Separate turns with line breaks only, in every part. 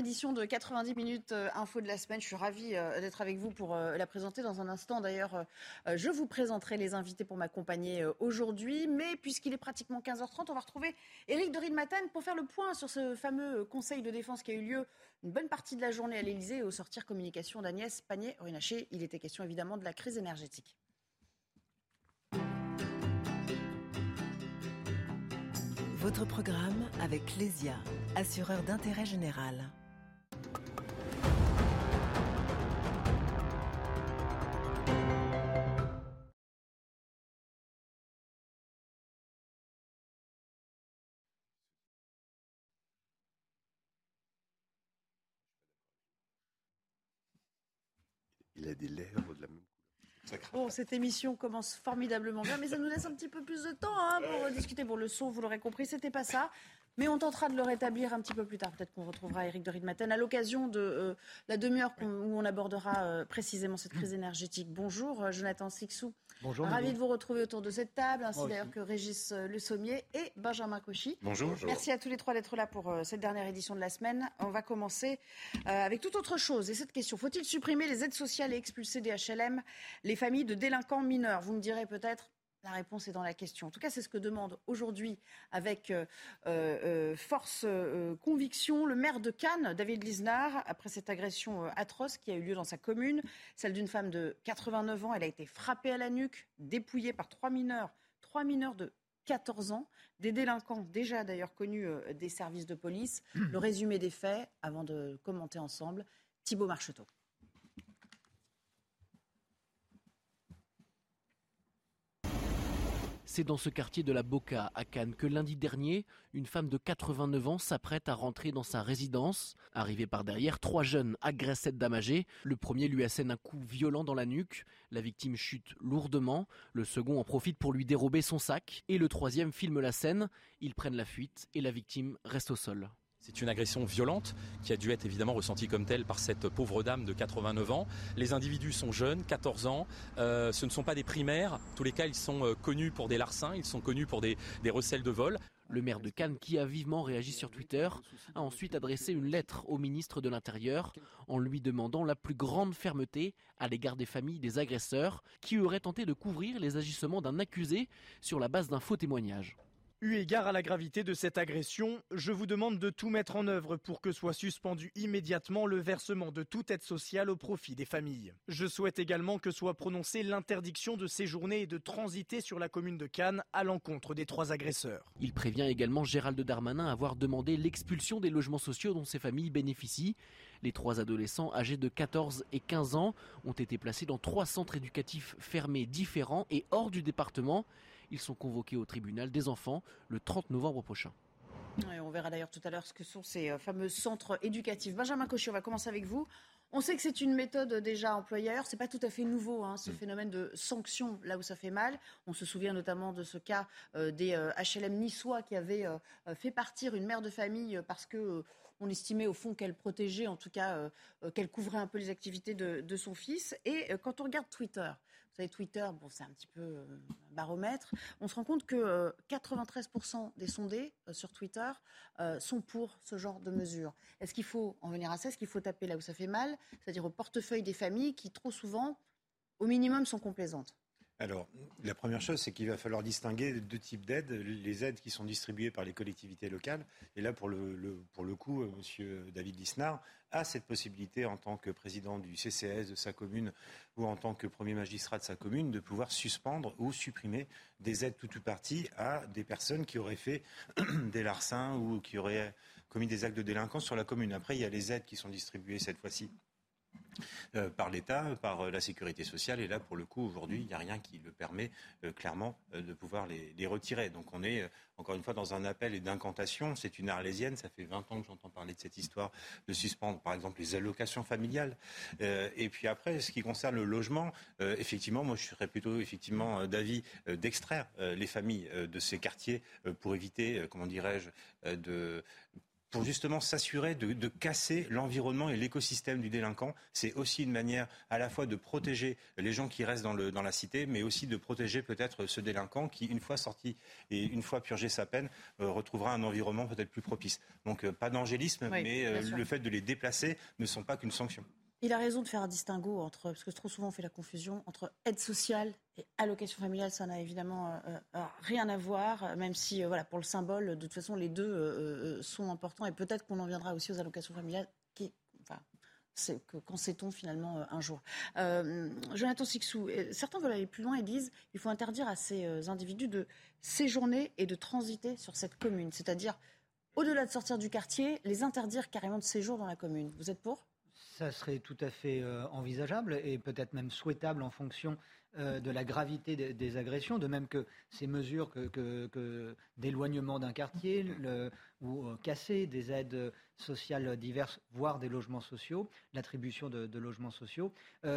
Édition de 90 minutes euh, info de la semaine. Je suis ravie euh, d'être avec vous pour euh, la présenter dans un instant. D'ailleurs, je vous présenterai les invités pour m'accompagner aujourd'hui. Mais puisqu'il est pratiquement 15h30, on va retrouver Éric de Ridmaten pour faire le point sur ce fameux conseil de défense qui a eu lieu une bonne partie de la journée à l'Elysée et au sortir communication d'Agnès Pannier-Runacher. Il était question évidemment de la crise énergétique.
Votre programme avec Lesia, assureur d'intérêt général.
Il a des lèvres de la même couleur.
Bon, cette émission commence formidablement bien, mais ça nous laisse un petit peu plus de temps hein, pour discuter. Pour le son, vous l'aurez compris, c'était pas ça. Mais on tentera de le rétablir un petit peu plus tard. Peut-être qu'on retrouvera Eric de Ridmaten à l'occasion de euh, la demi-heure où on abordera euh, précisément cette crise énergétique. Bonjour, euh, Jonathan Sixou.
Bonjour.
Ravi de vous retrouver autour de cette table, ainsi d'ailleurs que Régis Le Sommier et Benjamin Cauchy.
Bonjour.
Merci à tous les trois d'être là pour cette dernière édition de la semaine. On va commencer avec toute autre chose. Et cette question, faut-il supprimer les aides sociales et expulser des HLM les familles de délinquants mineurs? Vous me direz peut-être, la réponse est dans la question. En tout cas, c'est ce que demande aujourd'hui avec euh, euh, force euh, conviction le maire de Cannes, David Lisnard, après cette agression atroce qui a eu lieu dans sa commune, celle d'une femme de 89 ans. Elle a été frappée à la nuque, dépouillée par trois mineurs, trois mineurs de 14 ans, des délinquants déjà d'ailleurs connus des services de police. Le résumé des faits, avant de commenter ensemble, Thibault Marcheteau.
C'est dans ce quartier de la Boca, à Cannes, que lundi dernier, une femme de 89 ans s'apprête à rentrer dans sa résidence. Arrivée par derrière, trois jeunes agressent cette dame âgée. Le premier lui assène un coup violent dans la nuque. La victime chute lourdement. Le second en profite pour lui dérober son sac. Et le troisième filme la scène. Ils prennent la fuite et la victime reste au sol.
C'est une agression violente qui a dû être évidemment ressentie comme telle par cette pauvre dame de 89 ans. Les individus sont jeunes, 14 ans. Euh, ce ne sont pas des primaires. En tous les cas, ils sont euh, connus pour des larcins, ils sont connus pour des, des recels de vol.
Le maire de Cannes, qui a vivement réagi sur Twitter, a ensuite adressé une lettre au ministre de l'Intérieur en lui demandant la plus grande fermeté à l'égard des familles des agresseurs qui auraient tenté de couvrir les agissements d'un accusé sur la base d'un faux témoignage.
Eu égard à la gravité de cette agression, je vous demande de tout mettre en œuvre pour que soit suspendu immédiatement le versement de toute aide sociale au profit des familles. Je souhaite également que soit prononcée l'interdiction de séjourner et de transiter sur la commune de Cannes à l'encontre des trois agresseurs.
Il prévient également Gérald Darmanin avoir demandé l'expulsion des logements sociaux dont ces familles bénéficient. Les trois adolescents âgés de 14 et 15 ans ont été placés dans trois centres éducatifs fermés différents et hors du département. Ils sont convoqués au tribunal des enfants le 30 novembre prochain.
on verra d'ailleurs tout à l'heure ce que sont ces euh, fameux centres éducatifs. Benjamin Cauchy, on va commencer avec vous. On sait que c'est une méthode déjà employée ailleurs. C'est pas tout à fait nouveau, hein, ce mm. phénomène de sanction là où ça fait mal. On se souvient notamment de ce cas euh, des HLM euh, niçois qui avaient fait partir une mère de famille parce que on estimait au fond qu'elle protégeait, en tout cas qu'elle couvrait un peu les activités de, de son fils. Et quand on regarde Twitter, vous savez, Twitter, c'est un petit peu euh, un baromètre. On se rend compte que 93% euh, des sondés euh, sur Twitter sont pour ce genre de mesures. Est-ce qu'il faut en venir à ça? Est-ce qu'il faut taper là où ça fait mal? C'est-à-dire au portefeuille des familles qui, trop souvent, au minimum, sont complaisantes
alors, la première chose, c'est qu'il va falloir distinguer deux types d'aides. Les aides qui sont distribuées par les collectivités locales. Et là, pour le, pour le coup, M. David Lisnard a cette possibilité, en tant que président du CCS de sa commune ou en tant que premier magistrat de sa commune, de pouvoir suspendre ou supprimer des aides tout ou partie à des personnes qui auraient fait des larcins ou qui auraient commis des actes de délinquance sur la commune. Après, il y a les aides qui sont distribuées cette fois-ci euh, par l'État, par euh, la sécurité sociale. Et là, pour le coup, aujourd'hui, il n'y a rien qui le permet euh, clairement de pouvoir les, retirer. Donc on est, encore une fois, dans un appel et d'incantation. C'est une arlésienne. Ça fait 20 ans que j'entends parler de cette histoire de suspendre, par exemple, les allocations familiales. et puis après, ce qui concerne le logement, effectivement, moi, je serais plutôt effectivement d'avis d'extraire les familles de ces quartiers pour éviter, comment dirais-je, de pour justement s'assurer de, casser l'environnement et l'écosystème du délinquant. C'est aussi une manière à la fois de protéger les gens qui restent dans, le, dans la cité, mais aussi de protéger peut-être ce délinquant qui, une fois sorti et une fois purgé sa peine, euh, retrouvera un environnement peut-être plus propice. Donc euh, pas d'angélisme, mais euh, le fait de les déplacer ne sont pas qu'une sanction.
Il a raison de faire un distinguo entre, parce que trop souvent on fait la confusion, entre aide sociale et allocation familiale. Ça n'a évidemment euh, euh, rien à voir, même si, euh, voilà, pour le symbole, de toute façon, les deux sont importants. Et peut-être qu'on en viendra aussi aux allocations familiales, qui, enfin, qu'en sait-on finalement un jour Jonathan Sixou, certains veulent aller plus loin et disent qu'il faut interdire à ces individus de séjourner et de transiter sur cette commune. C'est-à-dire, au-delà de sortir du quartier, les interdire carrément de séjour dans la commune. Vous êtes pour?
Ça serait tout à fait euh, envisageable et peut-être même souhaitable en fonction euh, de la gravité des, agressions, de même que ces mesures que, d'éloignement d'un quartier ou euh, casser des aides sociales diverses, voire des logements sociaux, l'attribution de, logements sociaux,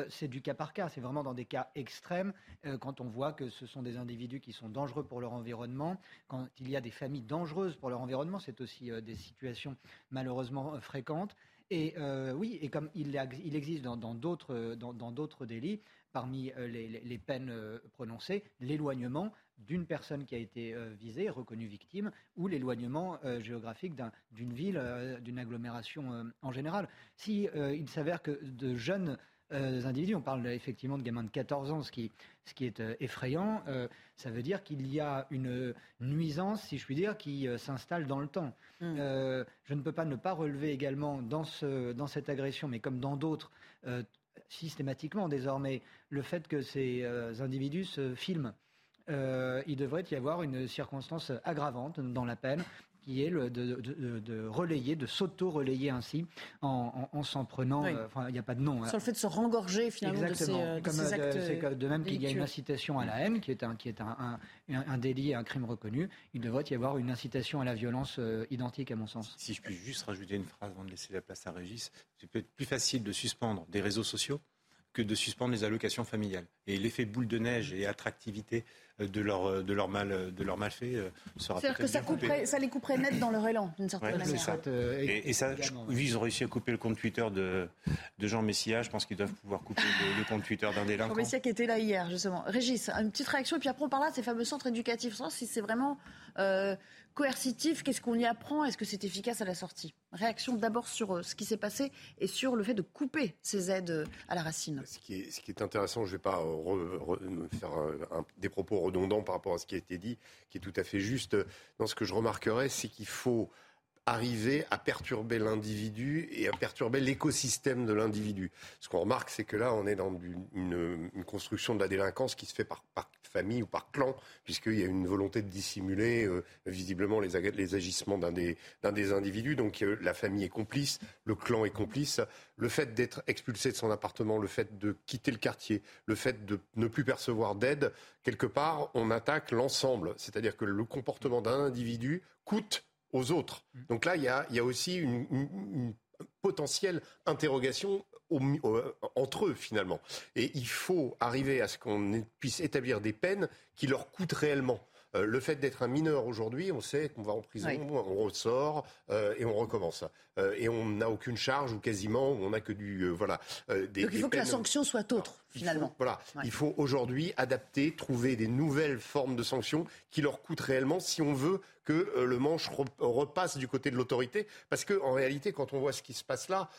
c'est du cas par cas. C'est vraiment dans des cas extrêmes, quand on voit que ce sont des individus qui sont dangereux pour leur environnement, quand il y a des familles dangereuses pour leur environnement, c'est aussi des situations malheureusement fréquentes. Et euh, oui, et comme il, existe dans d'autres délits, parmi euh, les, peines euh, prononcées, l'éloignement d'une personne qui a été visée, reconnue victime, ou l'éloignement géographique d'une ville, d'une agglomération en général. Si il s'avère que de jeunes euh, individus. On parle effectivement de gamins de 14 ans, ce qui, ce qui est euh, effrayant. Euh, ça veut dire qu'il y a une nuisance, si je puis dire, qui s'installe dans le temps. Hmm. je ne peux pas ne pas relever également dans, ce, dans cette agression, mais comme dans d'autres, systématiquement désormais, le fait que ces individus se filment. il devrait y avoir une circonstance aggravante dans la peine qui est le, de, relayer, de s'auto-relayer ainsi en, s'en prenant. Euh, enfin, il n'y a pas de nom.
Hein. Sur le fait de se rengorger finalement de ces, euh, Comme, euh, actes.
de même qu'il y a une incitation à la haine, qui est un, qui est un, un, délit, un crime reconnu, il devrait y avoir une incitation à la violence identique à mon sens.
Si je puis juste rajouter une phrase avant de laisser la place à Régis, c'est peut-être plus facile de suspendre des réseaux sociaux que de suspendre les allocations familiales. Et l'effet boule de neige et attractivité euh, de leur, euh, de leur, mal, euh, de leur malfait sera
C'est-à-dire que ça, couperait, ça les couperait net dans leur élan, d'une certaine manière. Ça.
et, ça, ils ont réussi à couper le compte Twitter de, de Jean Messia. Je pense qu'ils doivent pouvoir couper le, compte Twitter d'un délinquant.
Jean Messia qui était là hier, justement. Régis, une petite réaction, et puis après on parlera de ces fameux centres éducatifs. Si c'est vraiment coercitif, qu'est-ce qu'on y apprend? Est-ce que c'est efficace à la sortie? Réaction d'abord sur euh, ce qui s'est passé et sur le fait de couper ces aides euh, à la racine.
Ce qui est, ce qui est intéressant, je ne vais pas faire des propos redondants par rapport à ce qui a été dit, qui est tout à fait juste. Dans ce que je remarquerais, c'est qu'il faut arriver à perturber l'individu et à perturber l'écosystème de l'individu. Ce qu'on remarque, c'est que là, on est dans une, construction de la délinquance qui se fait par, famille ou par clan, puisqu'il y a une volonté de dissimuler euh, visiblement les, agissements d'un des, individus. Donc euh, la famille est complice, le clan est complice. Le fait d'être expulsé de son appartement, le fait de quitter le quartier, le fait de ne plus percevoir d'aide, quelque part, on attaque l'ensemble. C'est-à-dire que le comportement d'un individu coûte aux autres. Donc là, il y a, aussi une, potentielle interrogation entre eux finalement. Et il faut arriver à ce qu'on puisse établir des peines qui leur coûtent réellement. Euh, le fait d'être un mineur aujourd'hui, on sait qu'on va en prison, on ressort euh, et on recommence. Euh, et on n'a aucune charge ou quasiment, on n'a que du voilà.
Des, Donc il faut que la sanction soit autre finalement.
voilà, il faut aujourd'hui adapter, trouver des nouvelles formes de sanctions qui leur coûtent réellement si on veut que le manche repasse du côté de l'autorité. Parce que en réalité, quand on voit ce qui se passe là,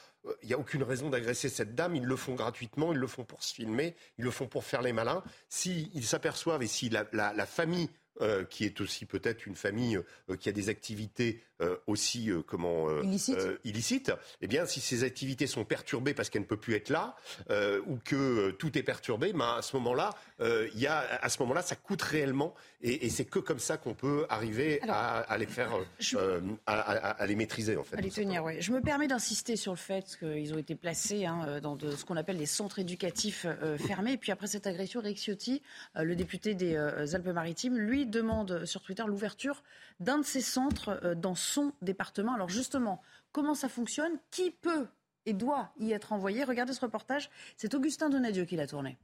il n'y a aucune raison d'agresser cette dame. Ils le font gratuitement, ils le font pour se filmer, ils le font pour faire les malins. S'ils s'aperçoivent et si la famille euh, qui est aussi peut-être une famille euh, qui a des activités euh, aussi comment illicites. eh bien, si ces activités sont perturbées parce qu'elle ne peut plus être là, ou que tout est perturbé, ben, à ce moment-là, il y a, à ce moment-là, ça coûte réellement, et, c'est que comme ça qu'on peut arriver à, les faire, à, les maîtriser en fait.
À les tenir, oui. Je me permets d'insister sur le fait qu'ils ont été placés hein, dans de, ce qu'on appelle les centres éducatifs fermés. Et puis après cette agression, Rick Ciotti, le député des Alpes-Maritimes, lui demande sur Twitter l'ouverture d'un de ces centres euh, dans son département. Alors justement, comment ça fonctionne? Qui peut et doit y être envoyé? Regardez ce reportage, c'est Augustin Donadieu qui l'a tourné.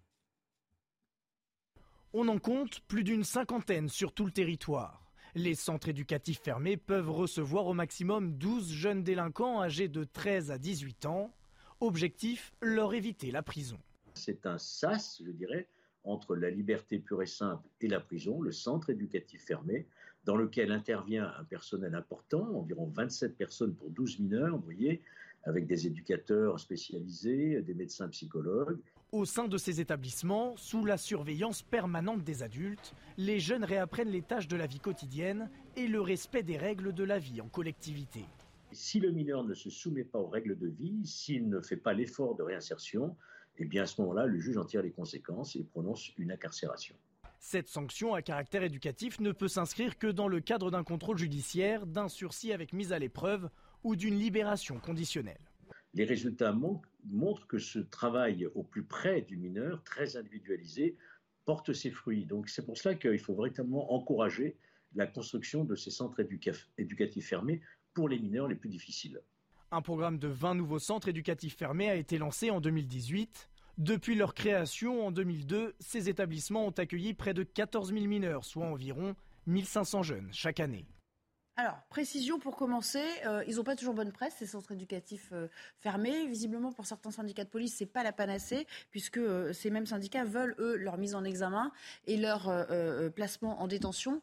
On en compte plus d'une cinquantaine sur tout le territoire. Les centres éducatifs fermés peuvent recevoir au maximum 12 jeunes délinquants âgés de 13 à 18 ans. Objectif, leur éviter la prison.
C'est un sas, je dirais, entre la liberté pure et simple et la prison, le centre éducatif fermé, dans lequel intervient un personnel important, environ 27 personnes pour 12 mineurs, vous voyez, avec des éducateurs spécialisés, des médecins psychologues.
Au sein de ces établissements, sous la surveillance permanente des adultes, les jeunes réapprennent les tâches de la vie quotidienne et le respect des règles de la vie en collectivité.
Si le mineur ne se soumet pas aux règles de vie, s'il ne fait pas l'effort de réinsertion, et bien à ce moment-là, le juge en tire les conséquences et prononce une incarcération.
Cette sanction à caractère éducatif ne peut s'inscrire que dans le cadre d'un contrôle judiciaire, d'un sursis avec mise à l'épreuve ou d'une libération conditionnelle.
Les résultats montrent que ce travail au plus près du mineur, très individualisé, porte ses fruits. Donc c'est pour cela qu'il faut véritablement encourager la construction de ces centres éducatifs fermés pour les mineurs les plus difficiles.
Un programme de 20 nouveaux centres éducatifs fermés a été lancé en 2018. Depuis leur création en 2002, ces établissements ont accueilli près de 14 000 mineurs, soit environ 1500 jeunes chaque année.
Alors, précision pour commencer, euh, ils n'ont pas toujours bonne presse, ces centres éducatifs euh, fermés. Visiblement, pour certains syndicats de police, ce n'est pas la panacée, puisque euh, ces mêmes syndicats veulent, eux, leur mise en examen et leur placement en détention.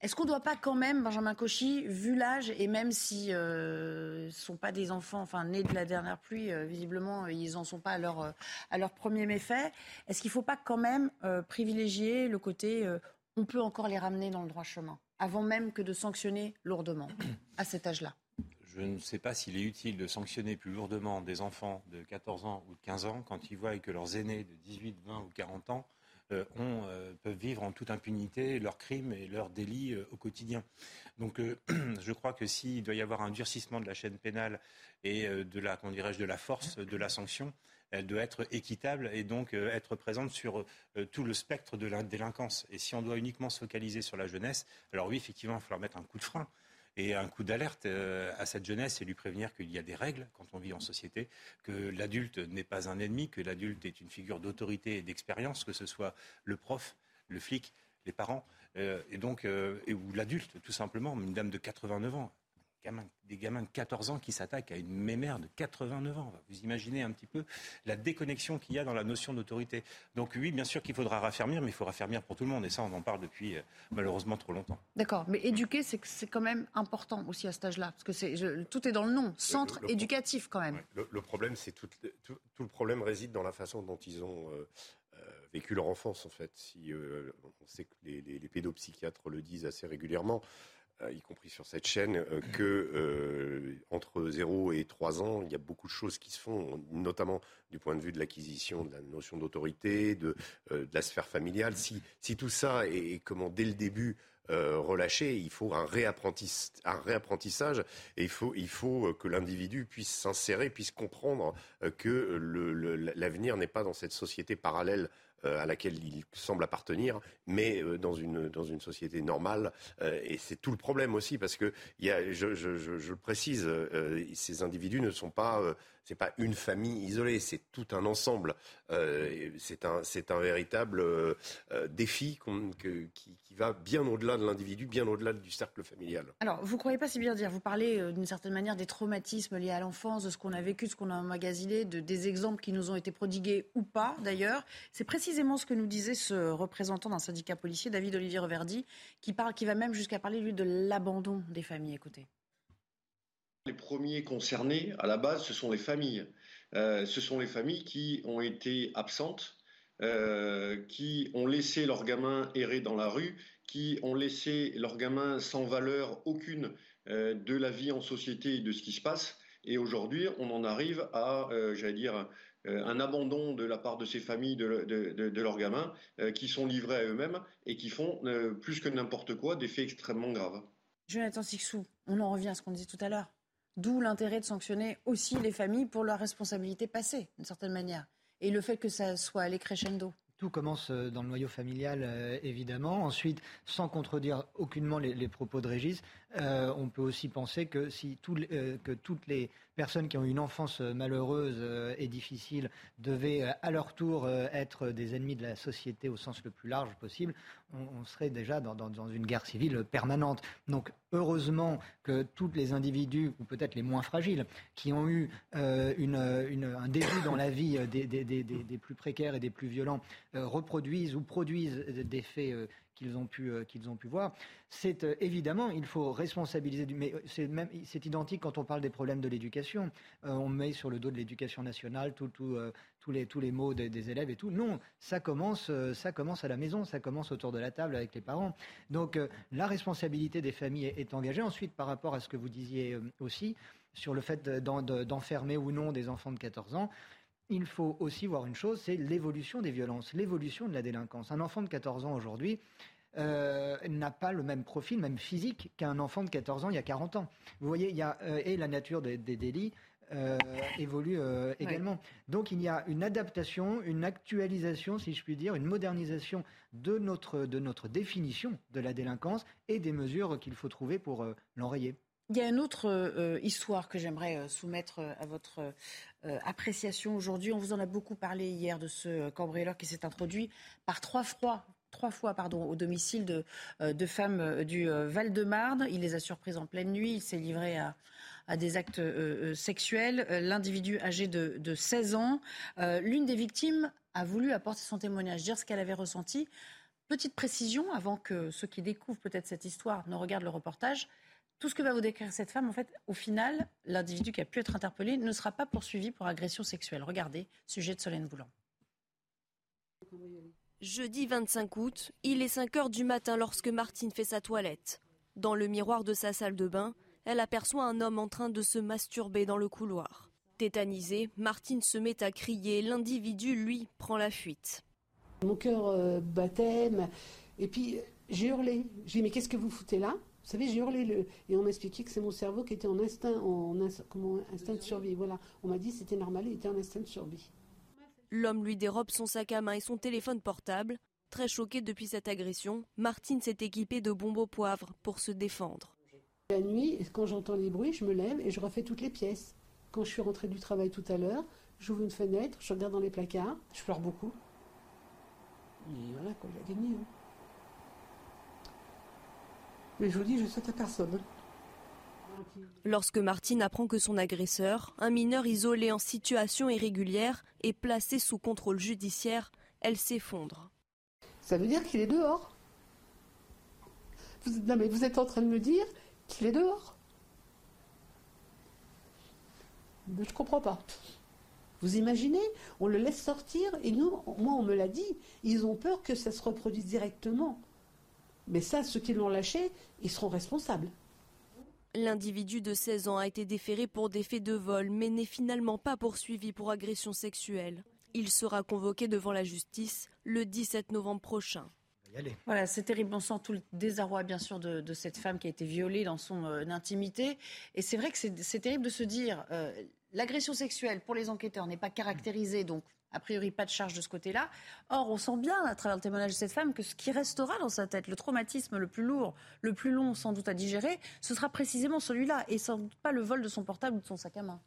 Est-ce qu'on ne doit pas quand même, Benjamin Cauchy, vu l'âge, et même si ce ne sont pas des enfants enfin, nés de la dernière pluie, visiblement, ils n'en sont pas à leur, à leur premier méfait, est-ce qu'il ne faut pas quand même privilégier le côté on peut encore les ramener dans le droit chemin, avant même que de sanctionner lourdement à cet âge-là?
Je ne sais pas s'il est utile de sanctionner plus lourdement des enfants de 14 ans ou de 15 ans quand ils voient que leurs aînés de 18, 20 ou 40 ans euh, euh, peuvent vivre en toute impunité leurs crimes et leurs délits euh, au quotidien. Donc je crois que s'il doit y avoir un durcissement de la chaîne pénale et de la, de la force de la sanction, elle doit être équitable et donc être présente sur tout le spectre de la délinquance. Et si on doit uniquement se focaliser sur la jeunesse, alors oui, effectivement, il va falloir mettre un coup de frein et un coup d'alerte euh, à cette jeunesse et lui prévenir qu'il y a des règles quand on vit en société, que l'adulte n'est pas un ennemi, que l'adulte est une figure d'autorité et d'expérience, que ce soit le prof, le flic, les parents, euh, et donc, euh, ou l'adulte, tout simplement, une dame de 89 ans des gamins de 14 ans qui s'attaquent à une mémère de 89 ans. Vous imaginez un petit peu la déconnexion qu'il y a dans la notion d'autorité. Donc oui, bien sûr qu'il faudra raffermir, mais il faut raffermir pour tout le monde. Et ça, on en parle depuis euh, malheureusement trop longtemps.
D'accord. Mais éduquer, c'est quand même important aussi à cet âge-là. Parce que tout est dans le nom. Centre éducatif quand même.
Le, problème, c'est tout, tout, le problème réside dans la façon dont ils ont... Euh, euh, vécu leur enfance en fait. Si on sait que les, les pédopsychiatres le disent assez régulièrement, euh, y compris sur cette chaîne, euh, que euh, entre 0 et 3 ans, il y a beaucoup de choses qui se font, notamment du point de vue de l'acquisition de la notion d'autorité, de, la sphère familiale. Si, tout ça est, comment dès le début relâché, il faut un, réapprentissage et il faut, que l'individu puisse s'insérer, puisse comprendre que l'avenir n'est pas dans cette société parallèle euh, à laquelle il semble appartenir, mais euh, dans une dans une société normale. Euh, et c'est tout le problème aussi parce que je, je le précise, ces individus ne sont pas c'est pas une famille isolée, c'est tout un ensemble. Euh, c'est un, véritable euh, défi qui, va bien au-delà de l'individu, bien au-delà du cercle familial.
Alors, vous ne croyez pas si bien dire Vous parlez d'une certaine manière des traumatismes liés à l'enfance, de ce qu'on a vécu, de ce qu'on a emmagasiné, de, des exemples qui nous ont été prodigués ou pas d'ailleurs. C'est précisément ce que nous disait ce représentant d'un syndicat policier, David Olivier Reverdy, qui, qui va même jusqu'à parler, lui, de l'abandon des familles. Écoutez.
Les premiers concernés, à la base, ce sont les familles. Euh, ce sont les familles qui ont été absentes, euh, qui ont laissé leurs gamins errer dans la rue qui ont laissé leurs gamins sans valeur aucune de la vie en société et de ce qui se passe. Et aujourd'hui, on en arrive à, j'allais dire, un abandon de la part de ces familles de, leurs gamins qui sont livrés à eux-mêmes et qui font plus que n'importe quoi des faits extrêmement graves.
Jonathan Sixou, on en revient à ce qu'on disait tout à l'heure. D'où l'intérêt de sanctionner aussi les familles pour leur responsabilité passée, d'une certaine manière. Et le fait que ça soit allé crescendo.
Tout commence euh, dans le noyau familial, euh, évidemment. Ensuite, sans contredire aucunement les, propos de Régis, euh, on peut aussi penser que si que toutes les personnes qui ont une enfance euh, malheureuse euh, et difficile devaient euh, à leur tour être des ennemis de la société au sens le plus large possible, on, serait déjà dans, une guerre civile permanente. Donc heureusement que tous les individus, ou peut-être les moins fragiles, qui ont eu un début dans la vie des, plus précaires et des plus violents, reproduisent ou produisent des faits qu'ils ont pu euh, ont pu voir. C'est euh, évidemment il faut responsabiliser. Mais euh, c'est même identique quand on parle des problèmes de l'éducation. on met sur le dos de l'éducation nationale tous les tous les mots des, élèves et tout. Non, ça commence ça commence à la maison, ça commence autour de la table avec les parents. Donc la responsabilité des familles est, engagée. Ensuite, par rapport à ce que vous disiez aussi sur le fait d'enfermer ou non des enfants de 14 ans il faut aussi voir une chose, c'est l'évolution des violences, l'évolution de la délinquance. Un enfant de 14 ans aujourd'hui euh, n'a pas le même profil, même physique, qu'un enfant de 14 ans il y a 40 ans. Vous voyez, il y a, euh, et la nature des, délits euh, évolue également. Donc il y a une adaptation, une actualisation, si je puis dire, une modernisation de notre, de notre définition de la délinquance et des mesures qu'il faut trouver pour l'enrayer.
Il y a une autre euh, histoire que j'aimerais euh, soumettre euh, à votre appréciation aujourd'hui. On vous en a beaucoup parlé hier de ce cambrioleur qui s'est introduit par trois fois, trois fois pardon, au domicile de, femmes du Val-de-Marne. Il les a surprises en pleine nuit. Il s'est livré à, à des actes sexuels. L'individu âgé de, de 16 ans. L'une des victimes a voulu apporter son témoignage, dire ce qu'elle avait ressenti. Petite précision, avant que ceux qui découvrent peut-être cette histoire ne regardent le reportage tout ce que va vous décrire cette femme, en fait, au final, l'individu qui a pu être interpellé ne sera pas poursuivi pour agression sexuelle. Regardez, sujet de Solène Boulan.
Jeudi 25 août, il est 5 heures du matin lorsque Martine fait sa toilette. Dans le miroir de sa salle de bain, elle aperçoit un homme en train de se masturber dans le couloir. Tétanisée, Martine se met à crier. L'individu, lui, prend la fuite.
Mon cœur euh, battait, et puis j'ai hurlé. J'ai dit Mais qu'est-ce que vous foutez là? Vous savez, j'ai hurlé le... et on m'a expliqué que c'est mon cerveau qui était en instinct, en comment, instinct de survie. Voilà, on m'a dit c'était normal, il était en instinct de survie.
L'homme lui dérobe son sac à main et son téléphone portable. Très choquée depuis cette agression, Martine s'est équipée de bombes au poivre pour se défendre.
La nuit, quand j'entends les bruits, je me lève et je refais toutes les pièces. Quand je suis rentrée du travail tout à l'heure, j'ouvre une fenêtre, je regarde dans les placards, je pleure beaucoup. Et voilà, quoi, j'ai gagné. Hein. Mais je vous dis, je souhaite à personne.
Lorsque Martine apprend que son agresseur, un mineur isolé en situation irrégulière, est placé sous contrôle judiciaire, elle s'effondre.
Ça veut dire qu'il est dehors? Vous, non mais vous êtes en train de me dire qu'il est dehors? Je ne comprends pas. Vous imaginez On le laisse sortir et nous, moi on me l'a dit, ils ont peur que ça se reproduise directement. Mais ça, ceux qui l'ont lâché, ils seront responsables.
L'individu de 16 ans a été déféré pour des faits de vol, mais n'est finalement pas poursuivi pour agression sexuelle. Il sera convoqué devant la justice le 17 novembre prochain.
Voilà, c'est terrible. On sent tout le désarroi, bien sûr, de, cette femme qui a été violée dans son euh, intimité. Et c'est vrai que c'est terrible de se dire, euh, l'agression sexuelle pour les enquêteurs n'est pas caractérisée, donc a priori, pas de charge de ce côté-là. Or, on sent bien, à travers le témoignage de cette femme, que ce qui restera dans sa tête, le traumatisme le plus lourd, le plus long sans doute à digérer, ce sera précisément celui-là, et sans doute pas le vol de son portable ou de son sac à main.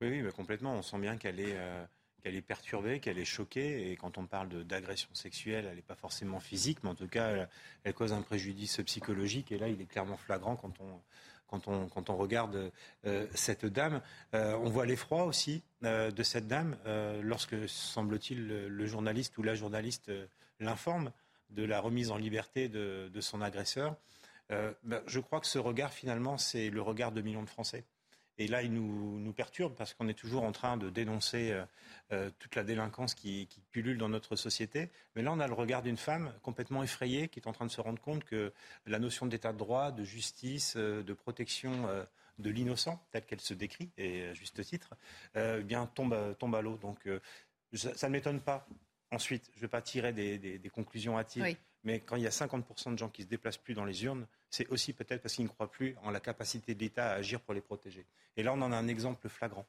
Oui, oui complètement. On sent bien qu'elle est, euh, qu'elle est perturbée, qu'elle est choquée, et quand on parle d'agression sexuelle, elle n'est pas forcément physique, mais en tout cas, elle cause un préjudice psychologique, et là, il est clairement flagrant quand on quand on, regarde euh, cette dame. Euh, on voit l'effroi aussi euh, de cette dame lorsque, semble-t-il, le, journaliste ou la journaliste l'informe de la remise en liberté de, son agresseur. Ben, je crois que ce regard, finalement, c'est le regard de millions de Français. Et là, il nous, perturbe parce qu'on est toujours en train de dénoncer euh, euh, toute la délinquance qui, pullule dans notre société. Mais là, on a le regard d'une femme complètement effrayée qui est en train de se rendre compte que la notion d'état de droit, de justice, euh, de protection de l'innocent, telle qu'elle se décrit, et à juste titre, eh bien tombe, à l'eau. Donc ça, ne m'étonne pas. Ensuite, je ne vais pas tirer des, des, des conclusions hâtives. Oui. Mais quand il y a 50% de gens qui se déplacent plus dans les urnes, c'est aussi peut-être parce qu'ils ne croient plus en la capacité de l'État à agir pour les protéger. Et là, on en a un exemple flagrant.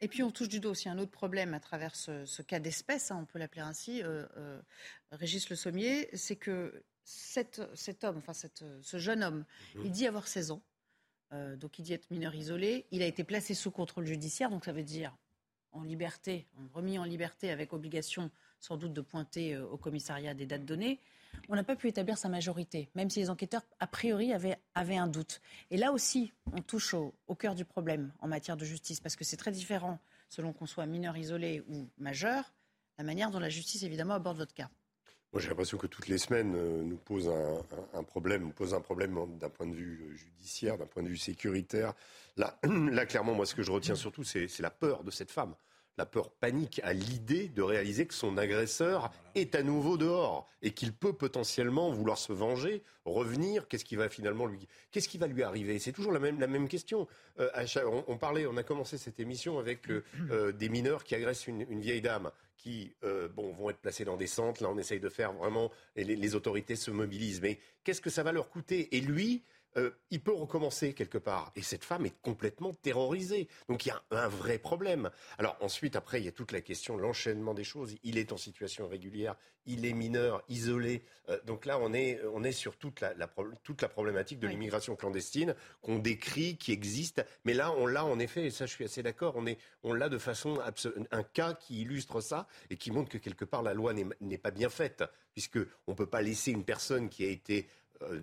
Et puis on touche du doigt aussi un autre problème à travers ce, ce cas d'espèce, hein, on peut l'appeler ainsi, euh, euh, Régis Le Sommier, c'est que cet, cet, homme, enfin cette, ce jeune homme, mmh. il dit avoir 16 ans, euh, donc il dit être mineur isolé, il a été placé sous contrôle judiciaire, donc ça veut dire en liberté, remis en liberté avec obligation sans doute de pointer au commissariat des dates données on n'a pas pu établir sa majorité, même si les enquêteurs, a priori, avaient, un doute. Et là aussi, on touche au, cœur du problème en matière de justice, parce que c'est très différent, selon qu'on soit mineur isolé ou majeur, la manière dont la justice, évidemment, aborde votre cas.
Moi, j'ai l'impression que toutes les semaines euh, nous pose un, problème, nous pose un problème d'un point de vue euh, judiciaire, d'un point de vue sécuritaire. Là, là, clairement, moi, ce que je retiens surtout, c'est la peur de cette femme la peur panique à l'idée de réaliser que son agresseur est à nouveau dehors et qu'il peut potentiellement vouloir se venger, revenir. Qu'est-ce qui va finalement lui, qu'est-ce qui va lui arriver? C'est toujours la même, la même question. Euh, on, parlait, on a commencé cette émission avec euh, euh, des mineurs qui agressent une, vieille dame, qui bon vont être placés dans des centres. Là, on essaye de faire vraiment, et les, les autorités se mobilisent. Mais qu'est-ce que ça va leur coûter? Et lui, euh, il peut recommencer quelque part. Et cette femme est complètement terrorisée. Donc il y a un vrai problème. Alors ensuite, après, il y a toute la question, l'enchaînement des choses. Il est en situation régulière, il est mineur, isolé. Euh, donc là, on est, on est sur toute la, toute la problématique de l'immigration clandestine qu'on décrit, qui existe. Mais là, on l'a en effet, et ça je suis assez d'accord, on, on l'a de façon un cas qui illustre ça et qui montre que quelque part la loi n'est pas bien faite, puisque on ne peut pas laisser une personne qui a été euh,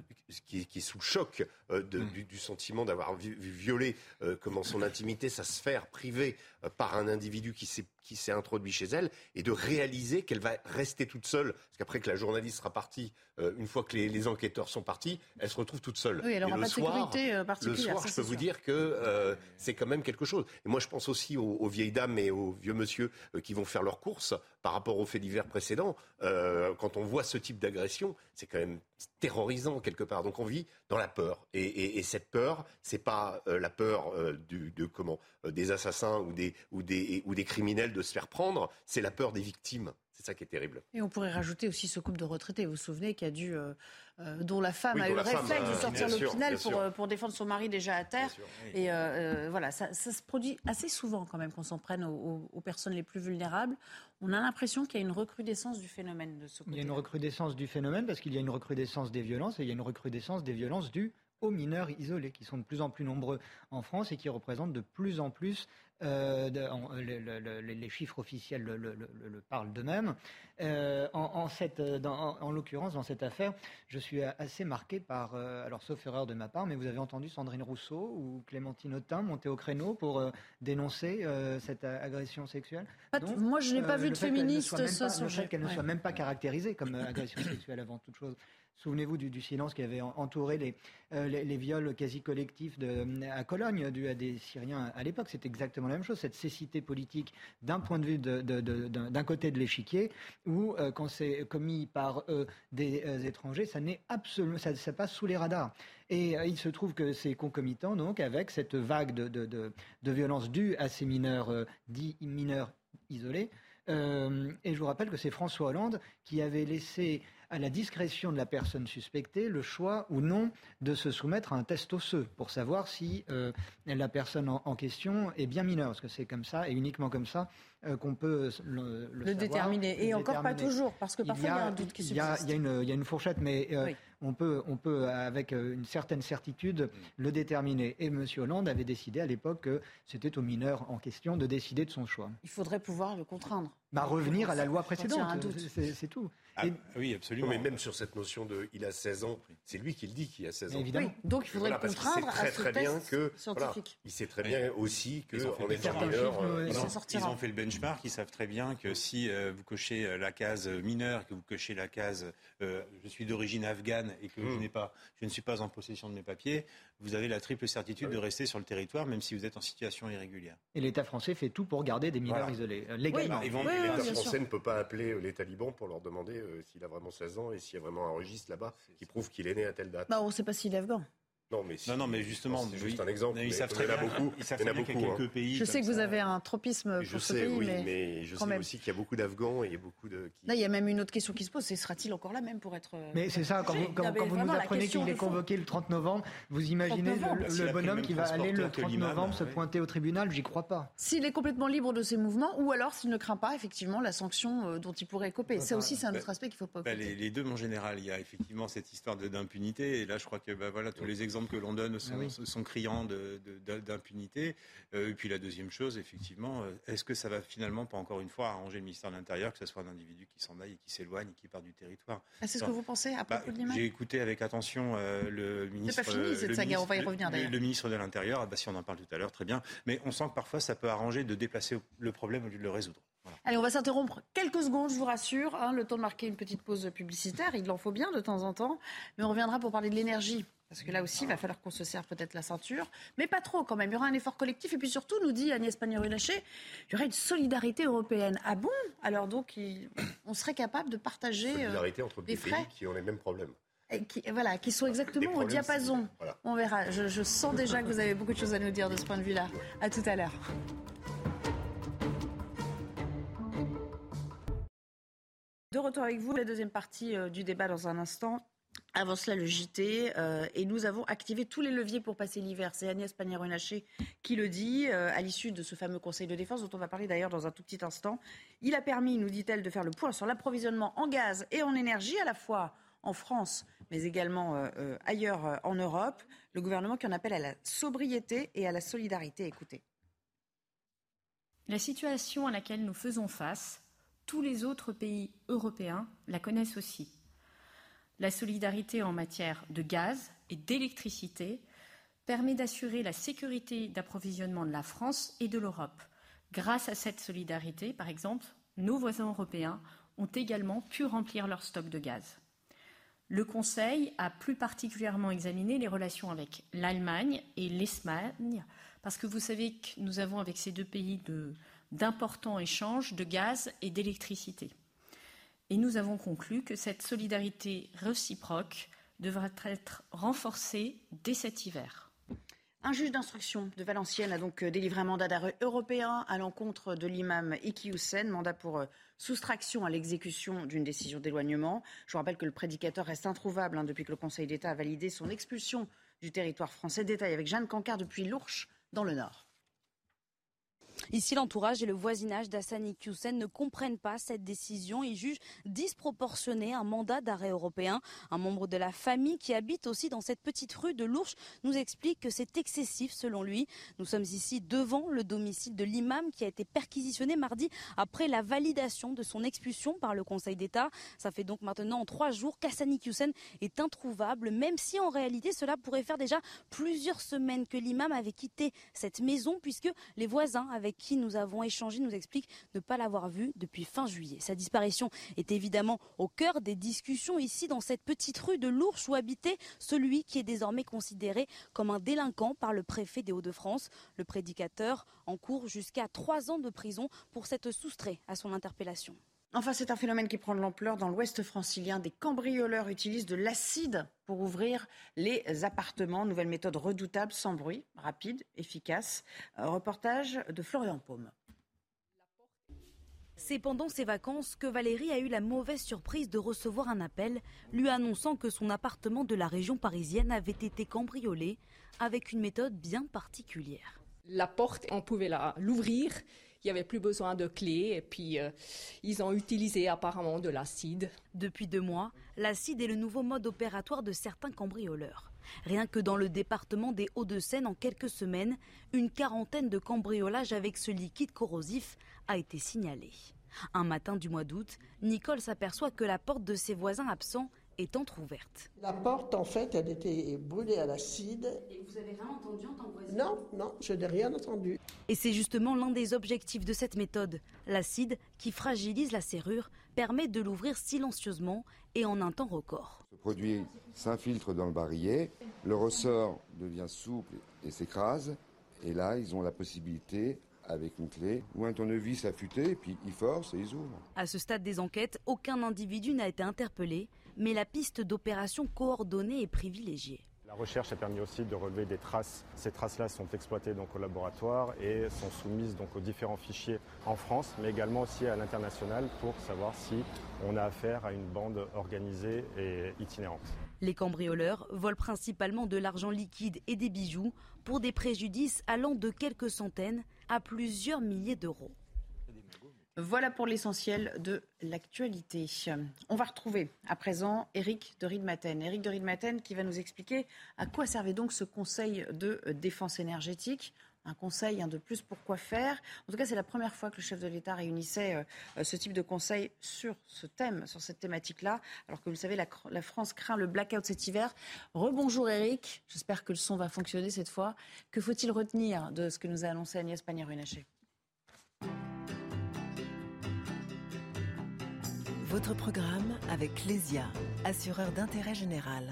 qui, est sous le choc euh, mm. du, sentiment d'avoir violé euh, comment son intimité, sa sphère privée par un individu qui s'est introduit chez elle, et de réaliser qu'elle va rester toute seule, parce qu'après que la journaliste sera partie, une fois que les, enquêteurs sont partis, elle se retrouve toute seule.
Oui, elle n'aura pas de sécurité
particulière. Le soir, je peux vous dire que c'est quand même quelque chose. Et moi, je pense aussi aux, aux vieilles dames et aux vieux monsieur qui vont faire leurs courses par rapport aux faits divers précédents. quand on voit ce type d'agression, c'est quand même terrorisant quelque part. Donc on vit dans la peur. Et, cette peur, c'est pas euh, la peur euh, de comment euh, des assassins ou des, ou, des, ou des criminels de se faire prendre, c'est la peur des victimes. C'est ça qui est terrible.
Et on pourrait rajouter aussi ce couple de retraités, vous vous souvenez, qui a dû, dont la femme a eu le réflexe de sortir l'hôpital pour, pour défendre son mari déjà à terre. Et voilà, ça, se produit assez souvent quand même qu'on s'en prenne aux, aux, personnes les plus vulnérables. On a l'impression qu'il y a une recrudescence du phénomène de ce côté.
Il y a une recrudescence du phénomène parce qu'il y a une recrudescence des violences et il y a une recrudescence des violences dues aux mineurs isolés, qui sont de plus en plus nombreux en France et qui représentent de plus en plus euh, les chiffres officiels le, parlent d'eux-mêmes. Euh, en, en, l'occurrence, dans cette affaire, je suis assez marqué par, euh, alors sauf erreur de ma part, mais vous avez entendu Sandrine Rousseau ou Clémentine Autain monter au créneau pour dénoncer cette agression sexuelle?
moi, je n'ai pas vu de féministe
ça Le fait qu'elle ne soit même pas caractérisée comme agression sexuelle avant toute chose. Souvenez-vous du, silence qui avait entouré les, les, viols quasi collectifs de, à Cologne dû à des Syriens à l'époque. C'est exactement la même chose, cette cécité politique d'un point de vue d'un côté de l'échiquier, où euh, quand c'est commis par euh, des euh, étrangers, ça n'est absolument, ça, ça, passe sous les radars. Et il se trouve que c'est concomitant donc avec cette vague de, de violence due à ces mineurs dits mineurs isolés. et je vous rappelle que c'est François Hollande qui avait laissé à la discrétion de la personne suspectée le choix ou non de se soumettre à un test osseux pour savoir si euh, la personne en, question est bien mineure, parce que c'est comme ça et uniquement comme ça euh, qu'on peut le,
le, déterminer. Et encore pas toujours, parce que parfois il y a, un doute qui
subsiste. Il y, a, une, il y a une fourchette, mais euh, on, peut, on peut, avec une certaine certitude, le déterminer. Et M. Hollande avait décidé à l'époque que c'était aux mineurs en question de décider de son choix.
Il faudrait pouvoir le contraindre.
Bah, revenir à la loi précédente, c'est tout.
Ah, oui, absolument.
mais même sur cette notion de il a 16 ans, c'est lui qui le dit qu'il a 16 ans.
Évidemment. donc il faudrait le contraindre
très,
à ce
très
test
bien que,
scientifique.
il sait très bien aussi que
en
étant mineur,
euh, ils, ont fait le benchmark, ils savent très bien que si euh, vous cochez euh, la case mineur, que vous cochez la case je suis d'origine afghane et que je n'ai pas, je ne suis pas en possession de mes papiers, vous avez la triple certitude de rester sur le territoire, même si vous êtes en situation irrégulière.
Et l'État français fait tout pour garder des mineurs
Voilà.
isolés, euh, légalement.
Ils vont-
L'État
sûr.
français ne peut pas appeler euh, l'État liban pour leur demander euh, s'il a vraiment 16 ans et s'il y a vraiment un registre là-bas qui prouve qu'il est né à telle date.
Bah, on ne sait pas s'il est afghan.
Non, mais, si-
Non, non, mais justement,
c'est juste un exemple.
Ils
mais
savent
il
très
y en a
bien-
beaucoup.
ils savent
il y en a
y
beaucoup.
a
hein.
quelques pays
Je sais que vous avez un tropisme
Je
pour ce
sais,
pays,
oui,
mais,
mais je sais
même.
aussi qu'il y a beaucoup d'Afghans et il y a beaucoup de. qui-
Là, il y a même une autre question qui se pose, c'est sera-t-il encore là même pour être... euh,
Mais c'est ça, quand vous, quand-
Non, mais
quand vous nous apprenez qu'il est convoqué le 30 novembre, vous imaginez
30 novembre.
le, bonhomme qui va aller le
transporteur que
30
l'imam,
novembre se pointer au tribunal J'y crois pas.
S'il est complètement libre de ses mouvements, ou alors s'il ne craint pas effectivement la sanction euh, dont il pourrait coper. Ça aussi, c'est un
bah,
autre aspect qu'il ne faut pas
Bah,
occulter.
les, deux, mais en général, il y a effectivement cette histoire d'impunité. Et là, je crois que bah, voilà, tous les exemples que l'on donne sont,
Ah oui.
sont criants d'impunité. Euh, et puis la deuxième chose, effectivement, euh, est-ce que ça va finalement pas encore une fois arranger le ministère de l'Intérieur que ce soit un individu qui s'en aille et qui s'éloigne et qui part du territoire?
Ah, c'est ce que vous pensez à
Bah,
propos de l'image?
J'ai écouté avec attention euh, le ministre.
pas fini, cette
le
saga, on va y
ministre-
revenir,
le-
d'ailleurs.
Le, ministre de l'Intérieur, ah bah, si on en parle tout à l'heure, très bien. Mais on sent que parfois ça peut arranger de déplacer le problème au lieu de le résoudre. Voilà.
Allez, on va s'interrompre quelques secondes, je vous rassure. hein, le temps de marquer une petite pause publicitaire. Il en faut bien de temps en temps. Mais on reviendra pour parler de l'énergie. Parce que là aussi, il va falloir qu'on se serre peut-être la ceinture. Mais pas trop quand même. Il y aura un effort collectif. Et puis surtout, nous dit Agnès Pannier-Runacher, il y aura une solidarité européenne. Ah bon? Alors donc, il- on serait capable de partager. euh,
Solidarité entre
des
des pays
frais.
qui ont les mêmes problèmes.
et qui, voilà, qui sont exactement au diapason.
Voilà.
On verra. Je, je sens déjà que vous avez beaucoup de choses à nous dire de ce point de vue-là. À tout à l'heure. De retour avec vous, la deuxième partie euh, du débat dans un instant. Avant cela, le JT. euh, et nous avons activé tous les leviers pour passer l'hiver. C'est Agnès Pannier-Runacher qui le dit euh, à l'issue de ce fameux Conseil de défense dont on va parler d'ailleurs dans un tout petit instant. Il a permis, nous dit-elle, de faire le point sur l'approvisionnement en gaz et en énergie, à la fois en France, mais également euh, ailleurs en Europe. Le gouvernement qui en appelle à la sobriété et à la solidarité. Écoutez.
La situation à laquelle nous faisons face, tous les autres pays européens la connaissent aussi. La solidarité en matière de gaz et d'électricité permet d'assurer la sécurité d'approvisionnement de la France et de l'Europe. Grâce à cette solidarité, par exemple, nos voisins européens ont également pu remplir leur stock de gaz. Le Conseil a plus particulièrement examiné les relations avec l'Allemagne et l'Espagne, parce que vous savez que nous avons avec ces deux pays d'importants échanges de gaz et d'électricité. Et nous avons conclu que cette solidarité réciproque devra être renforcée dès cet hiver.
Un juge d'instruction de Valenciennes a donc euh, délivré un mandat d'arrêt européen à l'encontre de l'imam Iki Houssen, mandat pour euh, soustraction à l'exécution d'une décision d'éloignement. Je vous rappelle que le prédicateur reste introuvable hein, depuis que le Conseil d'État a validé son expulsion du territoire français. Détail avec Jeanne Cancard depuis l'Ourche, dans le Nord.
Ici, l'entourage et le voisinage d'Hassani Hussein ne comprennent pas cette décision. Ils jugent disproportionné un mandat d'arrêt européen. Un membre de la famille qui habite aussi dans cette petite rue de l'Ourche nous explique que c'est excessif selon lui. Nous sommes ici devant le domicile de l'imam qui a été perquisitionné mardi après la validation de son expulsion par le Conseil d'État. Ça fait donc maintenant trois jours qu'Hassani Hussein est introuvable, même si en réalité cela pourrait faire déjà plusieurs semaines que l'imam avait quitté cette maison puisque les voisins qui nous avons échangé nous expliquent ne pas l'avoir vu depuis fin juillet. Sa disparition est évidemment au cœur des discussions ici dans cette petite rue de l'Ourche où habitait celui qui est désormais considéré comme un délinquant par le préfet des Hauts-de-France. Le prédicateur encourt jusqu'à trois ans de prison pour s'être soustrait à son interpellation.
Enfin, c'est un phénomène qui prend de l'ampleur dans l'ouest francilien. Des cambrioleurs utilisent de l'acide pour ouvrir les appartements. Nouvelle méthode redoutable, sans bruit, rapide, efficace. Un reportage de Florian Paume.
C'est pendant ses vacances que Valérie a eu la mauvaise surprise de recevoir un appel lui annonçant que son appartement de la région parisienne avait été cambriolé avec une méthode bien particulière.
La porte, on pouvait la- l'ouvrir, il n'y avait plus besoin de clé et puis euh, ils ont utilisé apparemment de l'acide.
Depuis deux mois, l'acide est le nouveau mode opératoire de certains cambrioleurs. Rien que dans le département des Hauts-de-Seine, en quelques semaines, une quarantaine de cambriolages avec ce liquide corrosif a été signalé. Un matin du mois d'août, Nicole s'aperçoit que la porte de ses voisins absents est entr'ouverte.
La porte, en fait, elle était brûlée à l'acide.
Et vous avez rien entendu en tant que
Non, non, je n'ai rien entendu.
Et c'est justement l'un des objectifs de cette méthode, l'acide qui fragilise la serrure, permet de l'ouvrir silencieusement et en un temps record.
Ce produit s'infiltre dans le barillet, le ressort devient souple et s'écrase. Et là, ils ont la possibilité, avec une clé ou un tournevis affûté, et puis ils forcent et ils ouvrent.
À ce stade des enquêtes, aucun individu n'a été interpellé, mais la piste d'opération coordonnée est privilégiée.
La recherche a permis aussi de relever des traces. Ces traces-là sont exploitées donc au laboratoire et sont soumises donc aux différents fichiers en France, mais également aussi à l'international pour savoir si on a affaire à une bande organisée et itinérante.
Les cambrioleurs volent principalement de l'argent liquide et des bijoux pour des préjudices allant de quelques centaines à plusieurs milliers d'euros.
Voilà pour l'essentiel de l'actualité. On va retrouver à présent Eric de Riedmaten. Eric de Riedmaten qui va nous expliquer à quoi servait donc ce conseil de défense énergétique. Un conseil de plus pour quoi faire? En tout cas, c'est la première fois que le chef de l'État réunissait euh, ce type de conseil sur ce thème, sur cette thématique-là. Alors que vous le savez, la, la France craint le blackout cet hiver. Rebonjour Eric. J'espère que le son va fonctionner cette fois. Que faut-il retenir de ce que nous a annoncé Agnès Pannier-Runacher?
Votre programme avec Clésia, assureur d'intérêt général.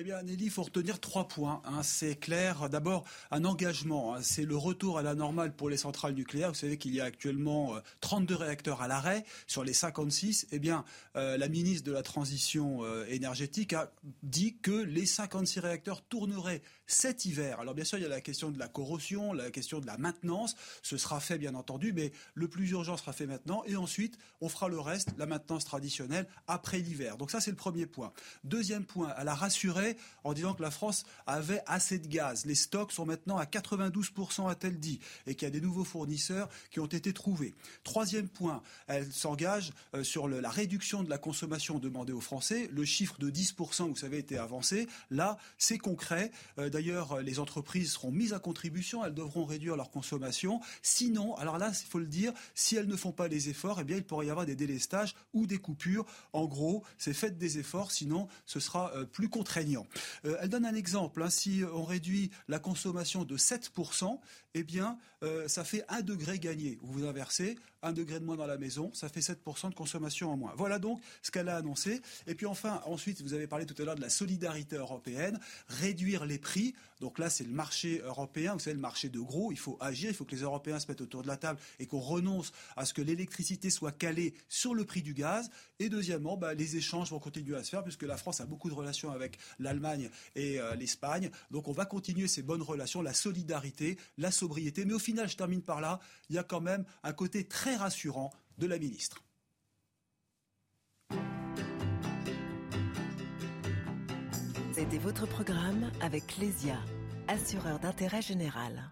Eh bien, Nelly, il faut retenir trois points. Hein. C'est clair. D'abord, un engagement. Hein. C'est le retour à la normale pour les centrales nucléaires. Vous savez qu'il y a actuellement 32 réacteurs à l'arrêt sur les 56. Eh bien, euh, la ministre de la Transition euh, énergétique a dit que les 56 réacteurs tourneraient cet hiver. Alors, bien sûr, il y a la question de la corrosion, la question de la maintenance. Ce sera fait, bien entendu, mais le plus urgent sera fait maintenant. Et ensuite, on fera le reste, la maintenance traditionnelle, après l'hiver. Donc ça, c'est le premier point. Deuxième point, elle a rassuré en disant que la France avait assez de gaz. Les stocks sont maintenant à 92%, a-t-elle dit, et qu'il y a des nouveaux fournisseurs qui ont été trouvés. Troisième point, elle s'engage euh, sur la réduction de la consommation demandée aux Français. Le chiffre de 10%, vous savez, était avancé. Là, c'est concret. Euh, d'ailleurs, les entreprises seront mises à contribution. Elles devront réduire leur consommation. Sinon, alors là, il faut le dire, si elles ne font pas les efforts, eh il pourrait y avoir des délestages ou des coupures. En gros, c'est faites des efforts, sinon ce sera euh, plus contraignant. Euh, elle donne un exemple. Hein. si on réduit la consommation de 7%, eh bien, euh, ça fait un degré gagné. Vous vous inversez, un degré de moins dans la maison, ça fait 7% de consommation en moins. Voilà donc ce qu'elle a annoncé. Et puis enfin, ensuite, vous avez parlé tout à l'heure de la solidarité européenne, réduire les prix. Donc là, c'est le marché européen, vous savez, le marché de gros. Il faut agir, il faut que les Européens se mettent autour de la table et qu'on renonce à ce que l'électricité soit calée sur le prix du gaz. Et deuxièmement, bah, les échanges vont continuer à se faire puisque la France a beaucoup de relations avec l'Allemagne et euh, l'Espagne. Donc on va continuer ces bonnes relations, la solidarité, la sobriété. Mais au final, je termine par là, il y a quand même un côté très rassurant de la ministre.
C'était votre programme avec Clésia, assureur d'intérêt général.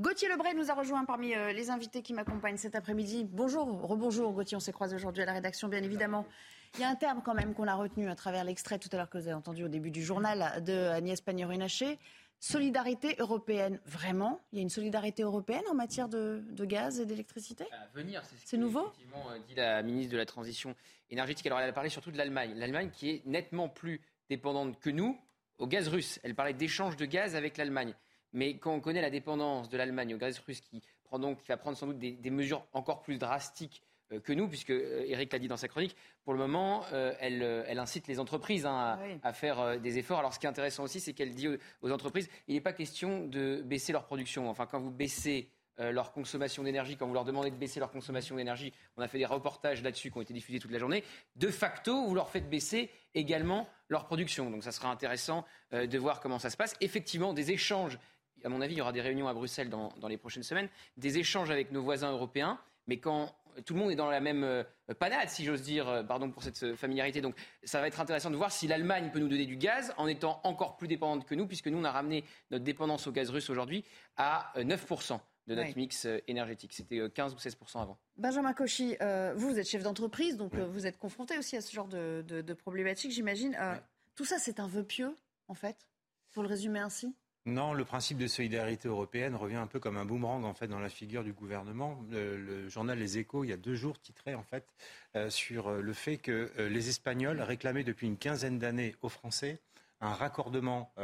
Gauthier Lebray nous a rejoint parmi euh, les invités qui m'accompagnent cet après-midi. Bonjour, rebonjour Gauthier, on s'est croisé aujourd'hui à la rédaction bien évidemment. Il y a un terme quand même qu'on a retenu à travers l'extrait tout à l'heure que vous avez entendu au début du journal de Agnès Pannier-Runacher. Solidarité européenne, vraiment? Il y a une solidarité européenne en matière de, gaz et d'électricité?
À venir, c'est ce que nouveau? effectivement euh, dit la ministre de la Transition énergétique. Alors elle a parlé surtout de l'Allemagne. L'Allemagne qui est nettement plus dépendante que nous au gaz russe. Elle parlait d'échange de gaz avec l'Allemagne. Mais quand on connaît la dépendance de l'Allemagne au gaz russe, qui, prend donc, qui va prendre sans doute des, mesures encore plus drastiques que nous, puisque Eric l'a dit dans sa chronique, pour le moment, euh, elle, incite les entreprises hein, à, faire des efforts. Alors ce qui est intéressant aussi, c'est qu'elle dit aux, entreprises, il n'est pas question de baisser leur production. Enfin, quand vous baissez leur consommation d'énergie, quand vous leur demandez de baisser leur consommation d'énergie, on a fait des reportages là-dessus qui ont été diffusés toute la journée, de facto, vous leur faites baisser également leur production. Donc ça sera intéressant de voir comment ça se passe. Effectivement, des échanges à mon avis, il y aura des réunions à Bruxelles dans, les prochaines semaines, des échanges avec nos voisins européens, mais quand tout le monde est dans la même euh, panade, si j'ose dire, euh, pardon pour cette euh, familiarité. Donc ça va être intéressant de voir si l'Allemagne peut nous donner du gaz en étant encore plus dépendante que nous, puisque nous, on a ramené notre dépendance au gaz russe aujourd'hui à 9% de notre mix énergétique. C'était 15 ou 16% avant.
Benjamin Cauchy, vous, vous êtes chef d'entreprise, donc vous êtes confronté aussi à ce genre de, de, problématiques, j'imagine. Tout ça, c'est un vœu pieux, en fait Pour le résumer ainsi?
Non, le principe de solidarité européenne revient un peu comme un boomerang en fait dans la figure du gouvernement. Le, journal Les Échos, il y a deux jours, titrait en fait euh, sur euh, le fait que euh, les Espagnols réclamaient depuis une quinzaine d'années aux Français un raccordement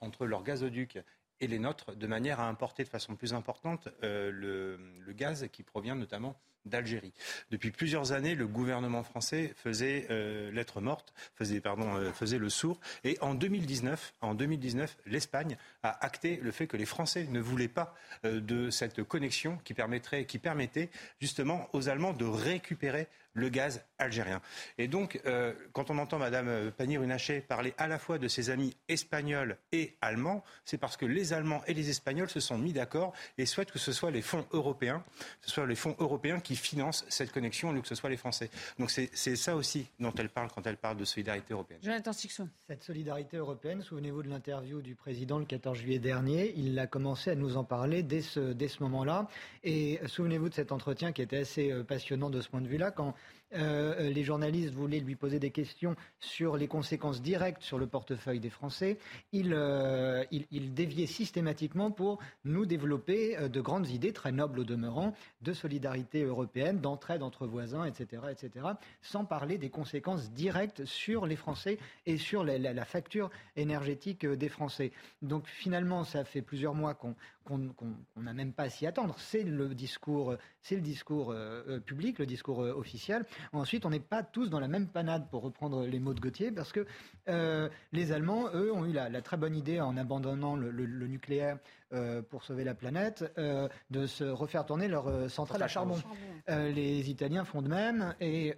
entre leur gazoduc et les nôtres, de manière à importer de façon plus importante euh, le gaz qui provient notamment d'Algérie. Depuis plusieurs années, le gouvernement français faisait euh, morte, euh, faisait le sourd. Et en 2019, en 2019 l'Espagne a acté le fait que les Français ne voulaient pas euh, de cette connexion qui, permettrait, qui permettait justement aux Allemands de récupérer le gaz algérien. Et donc, euh, quand on entend Madame Pannier-Runacher parler à la fois de ses amis espagnols et allemands, c'est parce que les Allemands et les Espagnols se sont mis d'accord et souhaitent que ce soit les fonds européens, ce soit les fonds européens qui financent cette connexion, au lieu que ce soit les Français. Donc c'est ça aussi dont elle parle quand elle parle de solidarité européenne.
Jonathan Sixon.
Cette solidarité européenne, souvenez-vous de l'interview du président le 14 juillet dernier, il a commencé à nous en parler dès ce, dès ce moment-là. Et souvenez-vous de cet entretien qui était assez euh, passionnant de ce point de vue-là, quand euh, les journalistes voulaient lui poser des questions sur les conséquences directes sur le portefeuille des Français. Il, euh, il, il déviait systématiquement pour nous développer euh, de grandes idées, très nobles au demeurant, de solidarité européenne, d'entraide entre voisins, etc., etc., sans parler des conséquences directes sur les Français et sur la, facture énergétique des Français. Donc finalement, ça fait plusieurs mois qu'on qu'on n'a même pas à s'y attendre. C'est le discours, c'est le discours euh, public, le discours euh, officiel. Ensuite, on n'est pas tous dans la même panade, pour reprendre les mots de Gauthier, parce que euh, les Allemands, eux, ont eu la, la, très bonne idée en abandonnant le, le, le nucléaire euh, pour sauver la planète, euh, de se refaire tourner leur euh, centrale à charbon. les Italiens font de même et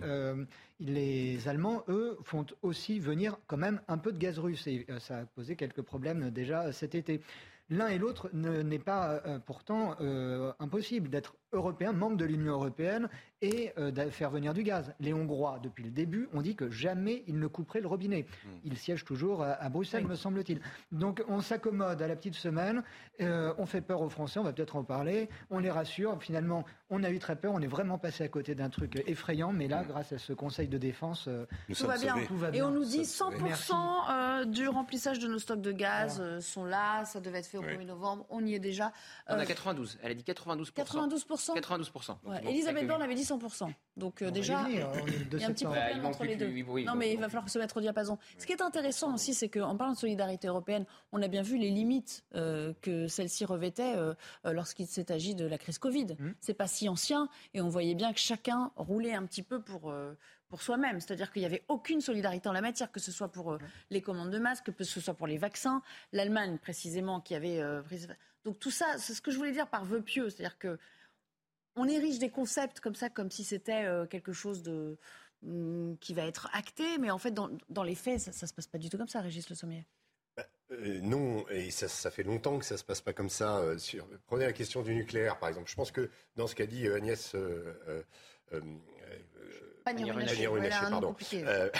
les Allemands, eux, font aussi venir quand même un peu de gaz russe. Et ça a posé quelques problèmes déjà cet été. L'un et l'autre n'est pas euh, pourtant euh, impossible d'être européen, membre de l'Union européenne et euh, de faire venir du gaz. Les Hongrois, depuis le début, ont dit que jamais ils ne couperaient le robinet.
Hmm.
Ils siègent toujours à, à Bruxelles, oui. me semble-t-il. Donc on s'accommode à la petite semaine, euh, on fait peur aux Français, on va peut-être en parler, on les rassure. Finalement, on a eu très peur, on est vraiment passé à côté d'un truc effrayant, mais là, mmh. grâce à ce Conseil de défense, euh,
tout, va bien. tout, va bien. Et on nous dit 100% du remplissage de nos stocks de gaz sont là, ça devait être fait au 1er novembre, on y est déjà.
On a 92, elle a dit 92%.
92%
92%.
Ouais. Elisabeth Borne avait dit 100%. Donc euh, déjà, il y a un petit problème bah, entre les deux. Oui, oui, non, mais il va falloir se mettre au diapason. Ce qui est intéressant aussi, c'est qu'en parlant de solidarité européenne, on a bien vu les limites euh, que celle-ci revêtait euh, lorsqu'il s'est agi de la crise Covid. Mmh. C'est pas si ancien et on voyait bien que chacun roulait un petit peu pour pour soi-même. C'est-à-dire qu'il n'y avait aucune solidarité en la matière, que ce soit pour euh, les commandes de masques, que ce soit pour les vaccins. L'Allemagne, précisément, qui avait euh, pris... Donc tout ça, c'est ce que je voulais dire par vœu pieux. C'est-à-dire que on érige des concepts comme ça, comme si c'était euh, quelque chose de mm, qui va être acté, mais en fait, dans, dans les faits, ça ne se passe pas du tout comme ça, Régis Le Sommier.
Euh, non, et ça, ça, fait longtemps que ça se passe pas comme ça. Euh, sur... Prenez la question du nucléaire, par exemple. Je pense que dans ce qu'a dit euh, Agnès
Pannier-Runacher,
pardon. Euh,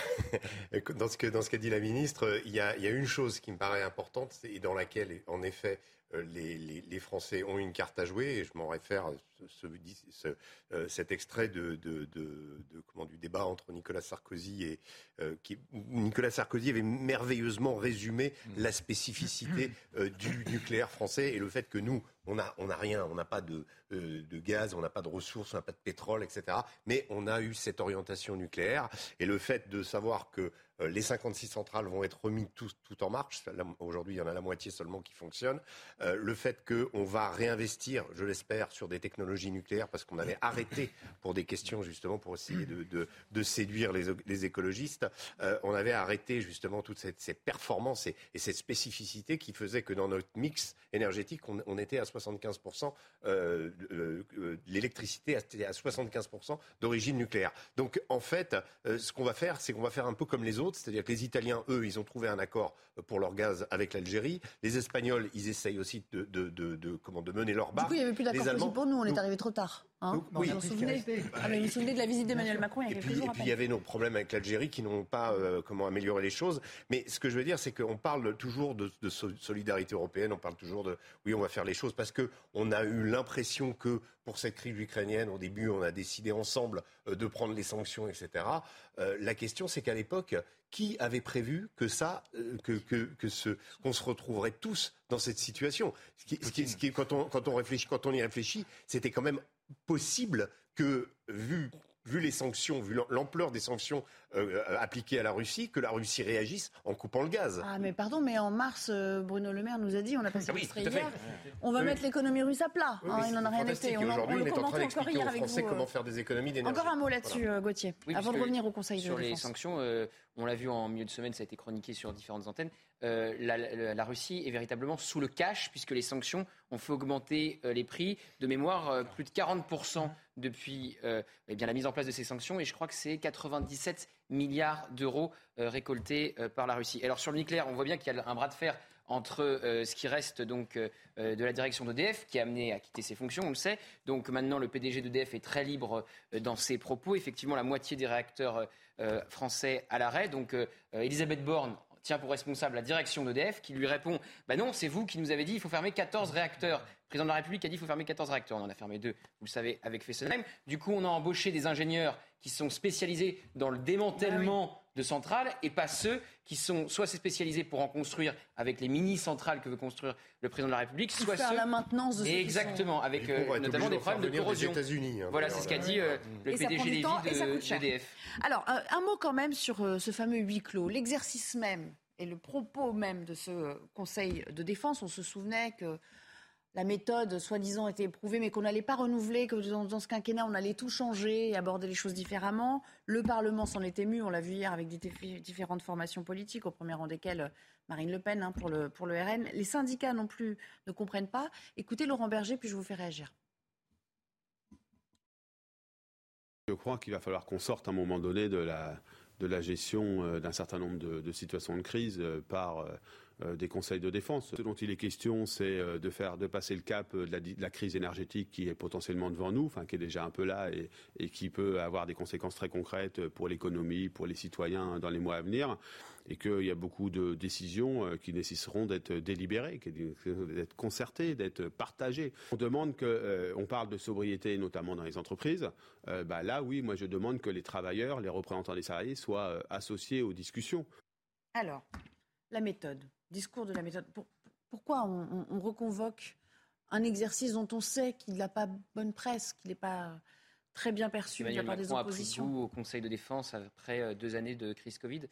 dans ce que dans ce qu'a dit la ministre, il y, a, il y, a, une chose qui me paraît importante et dans laquelle, en effet, les, les, les, Français ont une carte à jouer, et je m'en réfère à ce, ce, euh, cet extrait de, de, de, de, comment, du débat entre Nicolas Sarkozy et euh, qui, Nicolas Sarkozy avait merveilleusement résumé mmh. la spécificité euh, du nucléaire français et le fait que nous, on n'a on a rien, on n'a pas de, euh, de gaz, on n'a pas de ressources, on n'a pas de pétrole, etc. Mais on a eu cette orientation nucléaire et le fait de savoir que euh, les 56 centrales vont être remises tout, en marche. Aujourd'hui, il y en a la moitié seulement qui fonctionne. Euh, le fait qu'on va réinvestir, je l'espère, sur des technologies nucléaires parce qu'on avait arrêté pour des questions justement pour essayer de, séduire les, écologistes. Euh, on avait arrêté justement toutes ces performances et, et, cette spécificité qui faisait que dans notre mix énergétique, on, était à 75%, euh, euh, l'électricité à 75% d'origine nucléaire. Donc en fait, ce qu'on va faire, c'est qu'on va faire un peu comme les autres autres, c'est-à-dire que les Italiens, eux, ils ont trouvé un accord pour leur gaz avec l'Algérie. Les Espagnols, ils essayent aussi de, de, de, de comment, de mener leur barque.
Du coup, il n'y avait plus d'accord pour nous, on est arrivé trop tard. Hein
Donc, oui.
Vous vous souvenez, ah, mais vous vous souvenez de la visite d'Emmanuel Macron il y a
et
quelques
puis,
jours
Et puis il y avait nos problèmes avec l'Algérie qui n'ont pas euh, comment améliorer les choses. Mais ce que je veux dire, c'est qu'on parle toujours de, de, solidarité européenne, on parle toujours de oui, on va faire les choses parce que on a eu l'impression que pour cette crise ukrainienne, au début, on a décidé ensemble euh, de prendre les sanctions, etc. Euh, la question, c'est qu'à l'époque, qui avait prévu que ça, euh, que, que, que ce, qu'on se retrouverait tous dans cette situation? Ce qui, ce qui, ce qui, quand, on, quand, on réfléchit, quand on y réfléchit, c'était quand même possible que, vu vu les sanctions, vu l'ampleur des sanctions euh, appliquées à la Russie que la Russie réagisse en coupant le gaz.
Ah, mais pardon, mais en mars, euh, Bruno Le Maire nous a dit, on a passé
Ah oui,
l'extrait
tout à fait.
hier, on va
Oui.
mettre l'économie russe à plat.
Oui,
hein, il n'en a rien été. On, on
aujourd'hui,
le
on est en train d'expliquer
hier
aux
avec
Français
vous. euh,
comment faire des économies d'énergie.
Encore un mot là-dessus,
Voilà.
euh, Gauthier,
Oui,
avant de revenir au Conseil
sur
de
les
défense.
sanctions, euh, on l'a vu en milieu de semaine, ça a été chroniqué sur différentes antennes. euh, la, la- la Russie est véritablement sous le cash puisque les sanctions ont fait augmenter euh, les prix de mémoire euh, plus de 40% depuis euh, eh bien, la mise en place de ces sanctions et je crois que c'est 97 milliards d'euros euh, récoltés euh, par la Russie. Alors sur le nucléaire, on voit bien qu'il y a un bras de fer entre ce qui reste donc de la direction d'EDF, qui est amené à quitter ses fonctions, on le sait. Donc maintenant, le PDG d'EDF est très libre dans ses propos. Effectivement, la moitié des réacteurs français à l'arrêt. Donc Elisabeth Borne tient pour responsable la direction d'EDF, qui lui répond Bah non, c'est vous qui nous avez dit il faut fermer 14 réacteurs. Le président de la République a dit il faut fermer 14 réacteurs. On en a fermé deux, vous le savez, avec Fessenheim. Du coup, on a embauché des ingénieurs qui sont spécialisés dans le démantèlement de centrales et pas ceux qui sont soit spécialisés pour en construire avec les mini-centrales que veut construire le président de la République,
Pour
soit
faire
ceux...
la maintenance de ceux
Exactement,
sont-
avec euh, notamment des problèmes de corrosion.
États-Unis, hein,
voilà, c'est ce qu'a dit euh, le
Et
PDG Lévy
temps et ça coûte cher.
d'EDF.
Alors, euh, un mot quand même sur euh, ce fameux huis clos, l'exercice même et le propos même de ce euh, Conseil de défense. On se souvenait que la méthode, soi-disant, était éprouvée, mais qu'on n'allait pas renouveler, que dans, ce quinquennat, on allait tout changer et aborder les choses différemment. Le Parlement s'en est ému, on l'a vu hier avec des diffé- différentes formations politiques, au premier rang desquelles euh, Marine Le Pen hein, pour, le, RN. Les syndicats non plus ne comprennent pas. Écoutez Laurent Berger, puis je vous fais réagir.
Je crois qu'il va falloir qu'on sorte à un moment donné de la, gestion euh, d'un certain nombre de, situations de crise euh, par des conseils de défense. Ce dont il est question, c'est euh, de faire de passer le cap euh, de la, crise énergétique qui est potentiellement devant nous, enfin qui est déjà un peu là et, qui peut avoir des conséquences très concrètes pour l'économie, pour les citoyens dans les mois à venir, et qu'il y a beaucoup de décisions euh, qui nécessiteront d'être délibérées, d'être concertées, d'être partagées. On demande que, euh, on parle de sobriété notamment dans les entreprises. Euh, bah là, oui, moi je demande que les travailleurs, les représentants des salariés soient euh, associés aux discussions.
Alors, la méthode, discours de la méthode. Pour- pourquoi on, on- on reconvoque un exercice dont on sait qu'il n'a pas bonne presse, qu'il n'est pas très bien perçu de la
Emmanuel
part des
Macron a pris goût au Conseil de défense après euh, deux années de crise Covid.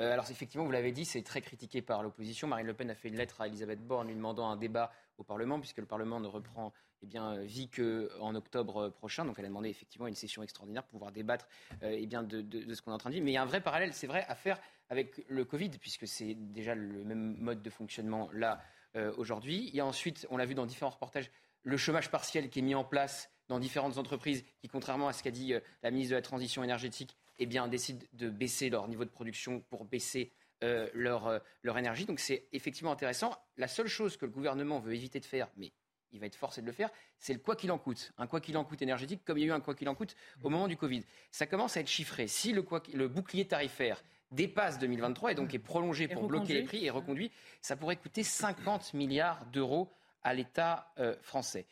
Euh, alors effectivement, vous l'avez dit, c'est très critiqué par l'opposition. Marine Le Pen a fait une lettre à Elisabeth Borne lui demandant un débat au Parlement, puisque le Parlement ne reprend eh bien, euh, vie qu'en octobre euh, prochain. Donc elle a demandé effectivement une session extraordinaire pour pouvoir débattre euh, eh bien, de, ce qu'on est en train de dire. Mais il y a un vrai parallèle, c'est vrai, à faire avec le Covid, puisque c'est déjà le même mode de fonctionnement là euh, aujourd'hui. Il y a ensuite, on l'a vu dans différents reportages, le chômage partiel qui est mis en place dans différentes entreprises qui, contrairement à ce qu'a dit euh, la ministre de la Transition énergétique, eh bien, décident de baisser leur niveau de production pour baisser euh, leur, euh, leur énergie. Donc c'est effectivement intéressant. La seule chose que le gouvernement veut éviter de faire, mais il va être forcé de le faire, c'est le quoi qu'il en coûte. Un quoi qu'il en coûte énergétique, comme il y a eu un quoi qu'il en coûte au moment du Covid. Ça commence à être chiffré. Si le, quoi, qu'il- le bouclier tarifaire dépasse 2023 et donc est prolongé pour bloquer les prix et reconduit, ça pourrait coûter 50 milliards d'euros à l'État euh, français.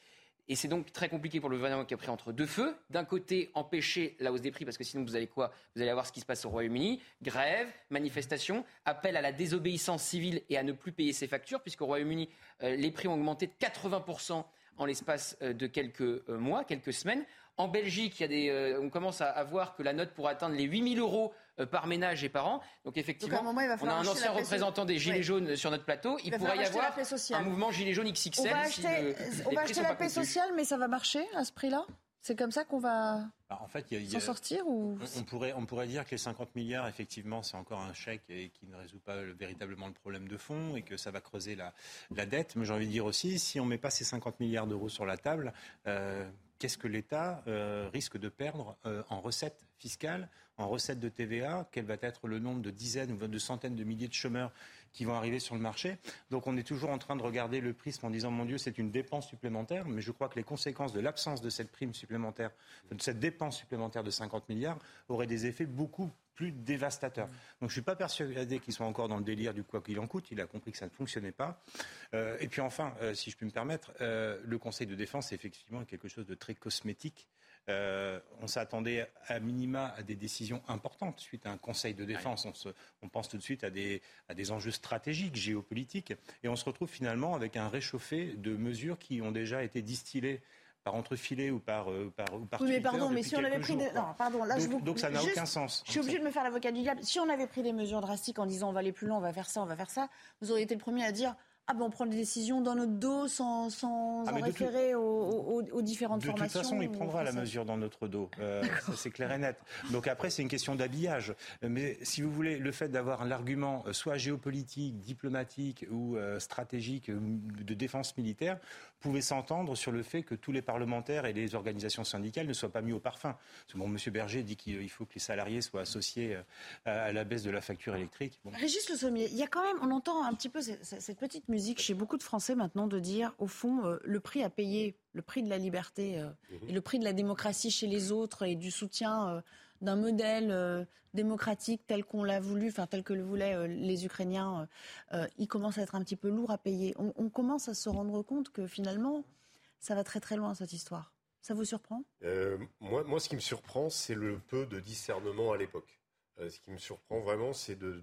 Et c'est donc très compliqué pour le gouvernement qui a pris entre deux feux. D'un côté, empêcher la hausse des prix, parce que sinon vous allez quoi? Vous allez avoir ce qui se passe au Royaume-Uni, grève, manifestation, appel à la désobéissance civile et à ne plus payer ses factures, puisqu'au Royaume-Uni, euh, les prix ont augmenté de 80% en l'espace euh, de quelques euh, mois, quelques semaines. En Belgique, il y a des, euh, on commence à, à voir que la note pourrait atteindre les 8000 euros euh, par ménage et par an. Donc effectivement,
Donc, moment,
on a un ancien représentant des Gilets
Ouais.
jaunes sur notre plateau. Il, pourrait y avoir un mouvement Gilets jaunes XXL.
On va
si
acheter,
le-
on
les
va
prix
acheter
sont
la paix sociale, mais ça va marcher à ce prix-là? C'est comme ça qu'on va
Bah, en fait, il y a- il y
s'en sortir ou
On, on pourrait, on pourrait dire que les 50 milliards, effectivement, c'est encore un chèque et qui ne résout pas le- véritablement le problème de fond et que ça va creuser la, la dette. Mais j'ai envie de dire aussi, si on ne met pas ces 50 milliards d'euros sur la table, euh, qu'est-ce que l'État euh, risque de perdre euh, en recettes fiscales, en recettes de TVA Quel va être le nombre de dizaines ou de centaines de milliers de chômeurs qui vont arriver sur le marché. Donc on est toujours en train de regarder le prisme en disant mon Dieu c'est une dépense supplémentaire, mais je crois que les conséquences de l'absence de cette prime supplémentaire, de cette dépense supplémentaire de 50 milliards auraient des effets beaucoup plus dévastateurs. Donc je suis pas persuadé qu'ils soient encore dans le délire du quoi qu'il en coûte. Il a compris que ça ne fonctionnait pas. Euh, et puis enfin, euh, si je puis me permettre, euh, le Conseil de défense est effectivement quelque chose de très cosmétique. Euh, on s'attendait à minima à des décisions importantes suite à un Conseil de défense. On, se- on pense tout de suite à des, à des enjeux stratégiques, géopolitiques, et on se retrouve finalement avec un réchauffé de mesures qui ont déjà été distillées par entrefilet ou par, euh, par, ou par
Oui, mais pardon, mais si on avait pris
jours,
des... Non, pardon, là, je
donc,
vous...
donc ça n'a aucun sens.
Je suis obligée de me faire l'avocat du diable. Si on avait pris des mesures drastiques en disant on va aller plus loin, on va faire ça, on va faire ça, vous auriez été le premier à dire ah ben on prend des décisions dans notre dos sans, sans
Ah,
en
de tout-
référer aux, aux- aux différentes
De toute
formations.
façon, il prendra la mesure dans notre dos. Euh, ça, c'est clair et net. Donc après, c'est une question d'habillage. Mais si vous voulez, le fait d'avoir l'argument euh, soit géopolitique, diplomatique ou euh, stratégique de défense militaire pouvait s'entendre sur le fait que tous les parlementaires et les organisations syndicales ne soient pas mis au parfum. Bon, Monsieur Berger dit qu'il il faut que les salariés soient associés euh, à la baisse de la facture électrique. Bon.
Régis Le Sommier, il y a quand même, on entend un petit peu cette, petite musique chez beaucoup de Français maintenant de dire, au fond, euh, le prix à payer, le prix de la liberté euh, et le prix de la démocratie chez les autres et du soutien euh, d'un modèle euh, démocratique tel qu'on l'a voulu, enfin tel que le voulaient euh, les Ukrainiens, euh, il commence à être un petit peu lourd à payer. On, commence à se rendre compte que finalement, ça va très très loin cette histoire. Ça vous surprend?
Moi, moi, ce qui me surprend, c'est le peu de discernement à l'époque. Ce qui me surprend vraiment, c'est de,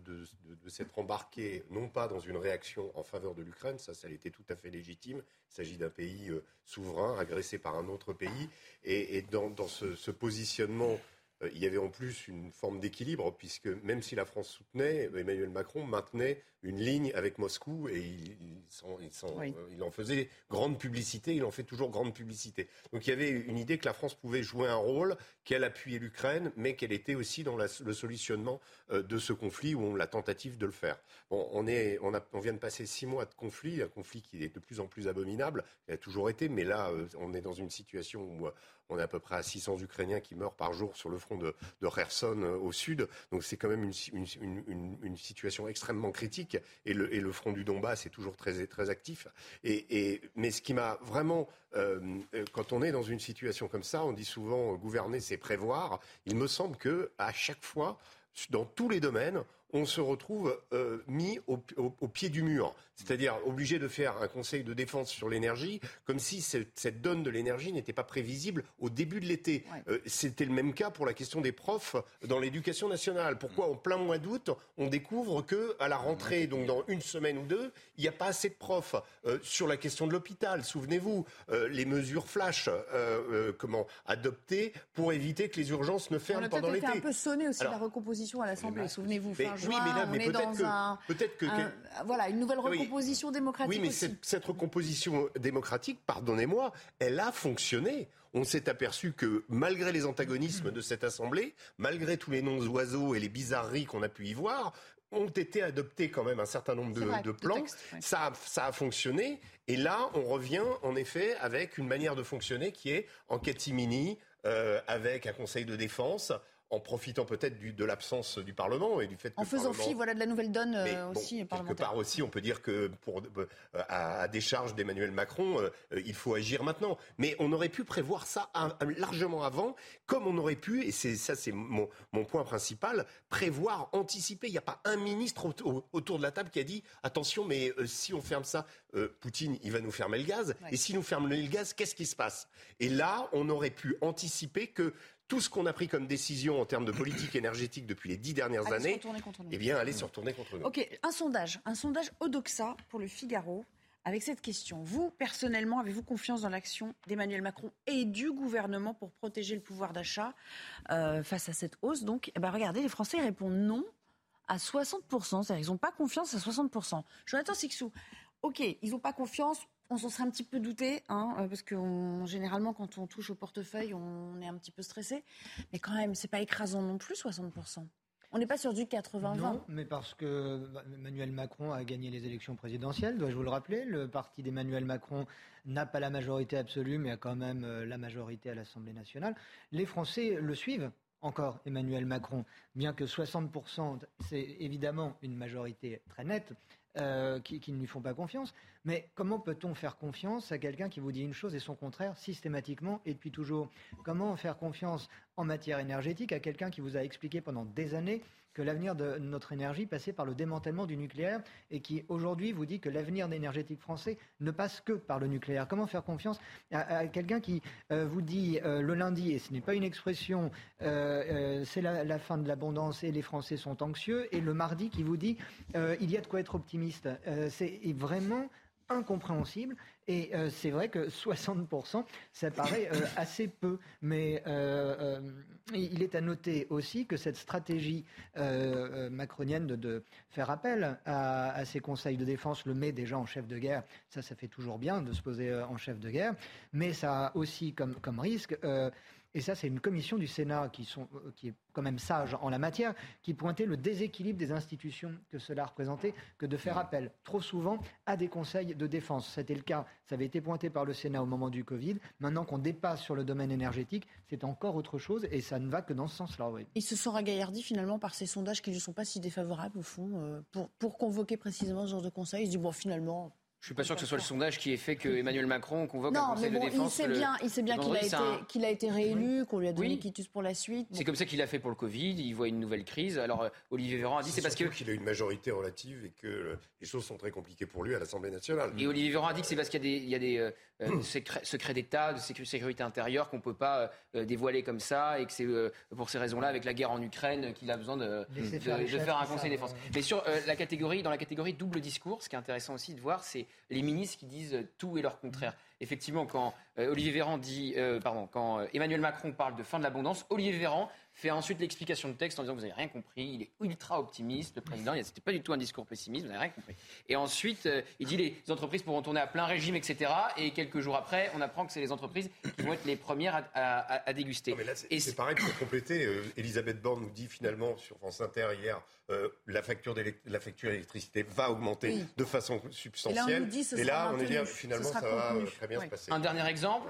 s'être embarqué, non pas dans une réaction en faveur de l'Ukraine, ça, ça était tout à fait légitime. Il s'agit d'un pays souverain, agressé par un autre pays. Et, dans, ce, positionnement, il y avait en plus une forme d'équilibre, puisque même si la France soutenait, Emmanuel Macron maintenait une ligne avec Moscou et il, il s'en- il s'en-
Oui.
euh, en faisait grande publicité, il en fait toujours grande publicité. Donc il y avait une idée que la France pouvait jouer un rôle, qu'elle appuyait l'Ukraine, mais qu'elle était aussi dans la- le solutionnement euh, de ce conflit ou la tentative de le faire. Bon, on, est, on, a- on vient de passer six mois de conflit, un conflit qui est de plus en plus abominable, il a toujours été, mais là euh, on est dans une situation où on est à peu près à 600 Ukrainiens qui meurent par jour sur le front de, de Kherson au sud. Donc c'est quand même une, une- une- une- une situation extrêmement critique. Et le, front du Donbass est toujours très, actif. Mais ce qui m'a vraiment... euh, euh, quand on est dans une situation comme ça, on dit souvent euh, gouverner, c'est prévoir. Il me semble que à chaque fois, dans tous les domaines, on se retrouve mis au pied du mur. C'est-à-dire obligé de faire un conseil de défense sur l'énergie, comme si cette, donne de l'énergie n'était pas prévisible au début de l'été. Euh, C'était le même cas pour la question des profs dans l'éducation nationale. Pourquoi en plein mois d'août, on découvre que à la rentrée, donc dans une semaine ou deux, il n'y a pas assez de profs Euh, Sur la question de l'hôpital, souvenez-vous, euh, les mesures flash, comment adoptées pour éviter que les urgences ne
On
ferment
a
pendant l'été.
un peu sonné aussi
Alors,
la recomposition à l'Assemblée, souvenez-vous.
mais-
Fin
oui,
juin,
mais là,
on
mais
est dans
que-
un,
peut-être que-
un- voilà, une nouvelle
Oui.
Recomposition démocratique
Oui, mais
aussi.
cette, recomposition démocratique, pardonnez-moi, elle a fonctionné. On s'est aperçu que malgré les antagonismes de cette Assemblée, malgré tous les noms d'oiseaux et les bizarreries qu'on a pu y voir, ont été adoptés quand même un certain nombre de,
vrai,
de
de
plans.
textes, ouais.
ça, a, ça a fonctionné. Et là, on revient en effet avec une manière de fonctionner qui est en catimini, euh, avec un conseil de défense, en profitant peut-être de l'absence du Parlement et du fait que
En faisant
Parlement-
fi voilà, de la nouvelle donne euh,
bon,
aussi
quelque
parlementaire.
part aussi, on peut dire que pour euh, à, à décharge d'Emmanuel Macron, euh, euh, il faut agir maintenant. Mais on aurait pu prévoir ça un- un- largement avant, comme on aurait pu, et c'est ça, c'est mon, mon point principal, prévoir, anticiper. Il n'y a pas un ministre au- au- autour de la table qui a dit attention, mais euh, si on ferme ça, euh, Poutine, il va nous fermer le gaz.
Ouais.
Et si nous ferme le gaz, qu'est-ce qui se passe? Et là, on aurait pu anticiper que tout ce qu'on a pris comme décision en termes de politique énergétique depuis les dix dernières
Allez
années, eh bien, allait se retourner contre nous.
Ok, un sondage, un sondage Odoxa pour le Figaro avec cette question. Vous, personnellement, avez-vous confiance dans l'action d'Emmanuel Macron et du gouvernement pour protéger le pouvoir d'achat euh, face à cette hausse Donc, eh ben, regardez, les Français répondent non à 60%, c'est-à-dire ils n'ont pas confiance à 60%. Jonathan Sixou, ok, ils n'ont pas confiance, on s'en serait un petit peu douté, hein, euh, parce que généralement, quand on touche au portefeuille, on est un petit peu stressé. Mais quand même, c'est pas écrasant non plus, 60%. On n'est pas sur du 80-20.
Non, mais parce que bah, Emmanuel Macron a gagné les élections présidentielles, dois-je vous le rappeler. Le parti d'Emmanuel Macron n'a pas la majorité absolue, mais a quand même euh, la majorité à l'Assemblée nationale. Les Français le suivent encore, Emmanuel Macron, bien que 60%, c'est évidemment une majorité très nette, euh, qui ne lui font pas confiance. Mais comment peut-on faire confiance à quelqu'un qui vous dit une chose et son contraire systématiquement et depuis toujours? Comment faire confiance en matière énergétique à quelqu'un qui vous a expliqué pendant des années que l'avenir de notre énergie passait par le démantèlement du nucléaire et qui aujourd'hui vous dit que l'avenir énergétique français ne passe que par le nucléaire? Comment faire confiance à, quelqu'un qui euh, vous dit euh, le lundi, et ce n'est pas une expression, euh, c'est la, la fin de l'abondance et les Français sont anxieux, et le mardi qui vous dit il y a de quoi être optimiste? C'est vraiment incompréhensible Et euh, c'est vrai que 60%, ça paraît euh, assez peu. Mais euh, il est à noter aussi que cette stratégie macronienne de, faire appel à, ces conseils de défense le met déjà en chef de guerre. Ça, ça fait toujours bien de se poser en chef de guerre. Mais ça a aussi comme risque et ça c'est une commission du Sénat qui, sont, euh, qui est quand même sage en la matière, qui pointait le déséquilibre des institutions que cela représentait, que de faire appel trop souvent à des conseils de défense. C'était le cas, ça avait été pointé par le Sénat au moment du Covid. Maintenant qu'on dépasse sur le domaine énergétique, c'est encore autre chose et ça ne va que dans ce sens-là. Oui.
Ils se sont ragaillardis finalement par ces sondages qui ne sont pas si défavorables au fond, euh, pour, pour convoquer précisément ce genre de conseil. Ils se disent, bon, finalement,
je suis pas sûr que ce soit le sondage qui ait fait que Emmanuel Macron convoque un conseil
de
défense.
Il sait bien, il sait bien qu'il a, été, qu'il a été réélu, qu'on lui a donné oui. quitus pour la suite.
C'est comme ça qu'il a fait pour le Covid. Il voit une nouvelle crise. Alors euh, Olivier Véran a dit c'est parce que
qu'il a une majorité relative et que euh, les choses sont très compliquées pour lui à l'Assemblée nationale.
Et Olivier Véran a dit que c'est parce qu'il y a des, il y a des euh, secrets, d'État, de sécurité intérieure qu'on peut pas dévoiler comme ça et que c'est pour ces raisons-là, avec la guerre en Ukraine, qu'il a besoin de, de, faire, un conseil de défense. Mais sur la catégorie, dans la catégorie double discours, ce qui est intéressant aussi de voir, c'est les ministres qui disent tout et leur contraire. Effectivement, quand euh, Olivier Véran dit, euh, pardon, quand euh, Emmanuel Macron parle de fin de l'abondance, Olivier Véran fait ensuite l'explication de texte en disant vous n'avez rien compris, il est ultra optimiste, le président, c'était pas du tout un discours pessimiste, vous n'avez rien compris. Et ensuite, il dit les entreprises pourront tourner à plein régime, etc. Et quelques jours après, on apprend que c'est les entreprises qui vont être les premières à, déguster.
et c'est pareil, pour compléter, Elisabeth Borne nous dit finalement sur France Inter hier, la facture d'électricité va augmenter de façon substantielle.
Et là,
on, est bien, finalement, ça va très bien se passer.
Un dernier exemple,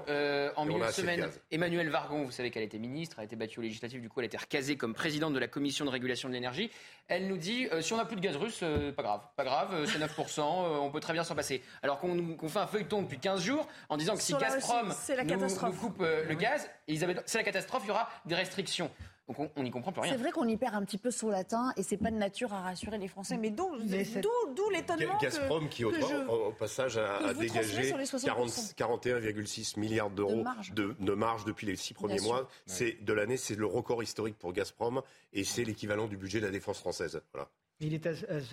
en milieu de semaine, Emmanuel Vargon, vous savez qu'elle était ministre, a été battue au législatif du elle a été recasée comme présidente de la commission de régulation de l'énergie. Elle nous dit euh, si on n'a plus de gaz russe, euh, pas grave, pas grave, euh, c'est 9%, on peut très bien s'en passer. Alors qu'on fait un feuilleton depuis 15 jours en disant que si Gazprom nous, coupe le gaz, c'est la catastrophe, il y aura des restrictions. Donc on n'y comprend plus rien.
C'est vrai qu'on y perd un petit peu son latin et c'est pas de nature à rassurer les Français. Mais d'où l'étonnement
Gazprom qui, au, au, passage, a, dégagé 41,6 milliards d'euros de, marge depuis les six premiers mois. C'est de l'année, c'est le record historique pour Gazprom et c'est l'équivalent du budget de la défense française. Voilà.
Il est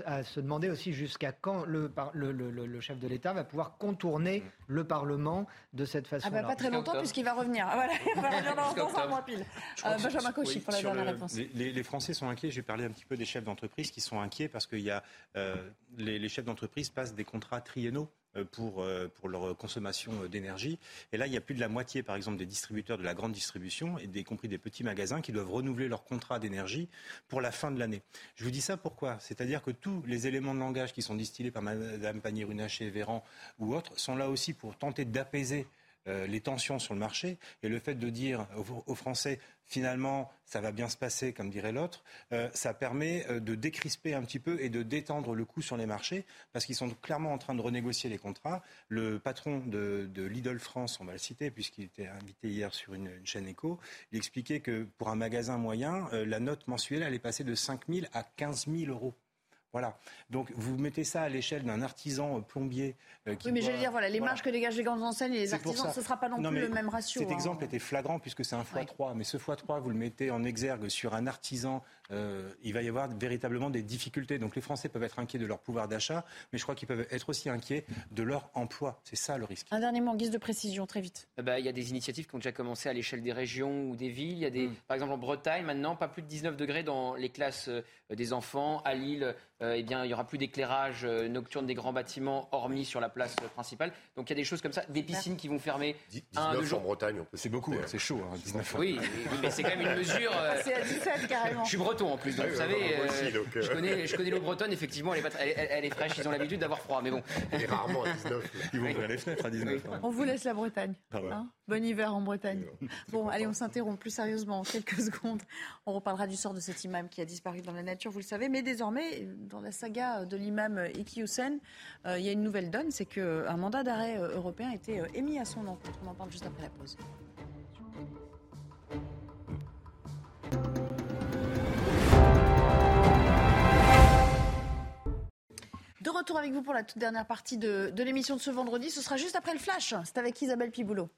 à, se demander aussi jusqu'à quand le, le, chef de l'État va pouvoir contourner mm. le Parlement de cette façon-là.
Ah bah pas très longtemps puisqu'il va revenir. Ah, voilà, il va revenir dans, un mois pile. Euh, Benjamin Cauchy pour la dernière réponse.
Les, Français sont inquiets. Je vais parler un petit peu des chefs d'entreprise qui sont inquiets parce que y a, euh, les, chefs d'entreprise passent des contrats triennaux pour, euh, pour leur consommation euh, d'énergie. Et là, il y a plus de la moitié, par exemple, des distributeurs de la grande distribution, et y compris des petits magasins, qui doivent renouveler leur contrat d'énergie pour la fin de l'année. Je vous dis ça pourquoi? C'est-à-dire que tous les éléments de langage qui sont distillés par Mme Pannier-Runacher, Véran ou autres sont là aussi pour tenter d'apaiser euh, les tensions sur le marché et le fait de dire aux, Français finalement ça va bien se passer comme dirait l'autre, euh, ça permet euh, de décrisper un petit peu et de détendre le coût sur les marchés parce qu'ils sont clairement en train de renégocier les contrats. Le patron de, de Lidl France, on va le citer puisqu'il était invité hier sur une, chaîne éco, il expliquait que pour un magasin moyen, la note mensuelle allait passer de 5 000 à 15 000 euros. Voilà. Donc vous mettez ça à l'échelle d'un artisan euh, plombier.
Euh, qui oui, mais veux dire, voilà, les marges que dégagent les grandes enseignes et les artisans, ce ne sera pas non, plus le même ratio.
Cet hein. exemple était flagrant puisque c'est un x3. Mais ce x3, vous le mettez en exergue sur un artisan, euh, il va y avoir véritablement des difficultés. Donc les Français peuvent être inquiets de leur pouvoir d'achat, mais je crois qu'ils peuvent être aussi inquiets de leur emploi. C'est ça le risque.
Un dernier mot en guise de précision, très vite.
Bah, il y a des initiatives qui ont déjà commencé à l'échelle des régions ou des villes. Il y a des, mm. par exemple en Bretagne, maintenant, pas plus de 19 degrés dans les classes des enfants. À Lille, euh, eh bien, il y aura plus d'éclairage euh, nocturne des grands bâtiments, hormis sur la place euh, principale. Donc il y a des choses comme ça, des piscines qui vont fermer.
19 en Bretagne,
C'est beaucoup, hein, c'est chaud. Hein, 19
oui, mais c'est quand même une mesure.
c'est à 17 carrément.
Je suis breton en plus, donc vous savez, je connais, je connais l'eau bretonne. Effectivement, elle est, elle, est fraîche. Ils ont l'habitude d'avoir froid, mais bon.
Et rarement à 19.
Ils vont ouvrir les fenêtres à 19.
On vous laisse la Bretagne. Ah hein. bon hiver en Bretagne. Bon, allez, on s'interrompt plus sérieusement en quelques secondes. On reparlera du sort de cet imam qui a disparu dans la nature, vous le savez, mais désormais, dans la saga de l'imam Iki Hussein, euh, il y a une nouvelle donne, c'est qu'un mandat d'arrêt euh, européen a été euh, émis à son encontre. On en parle juste après la pause. De retour avec vous pour la toute dernière partie de, de l'émission de ce vendredi. Ce sera juste après le flash. C'est avec Isabelle Piboulot.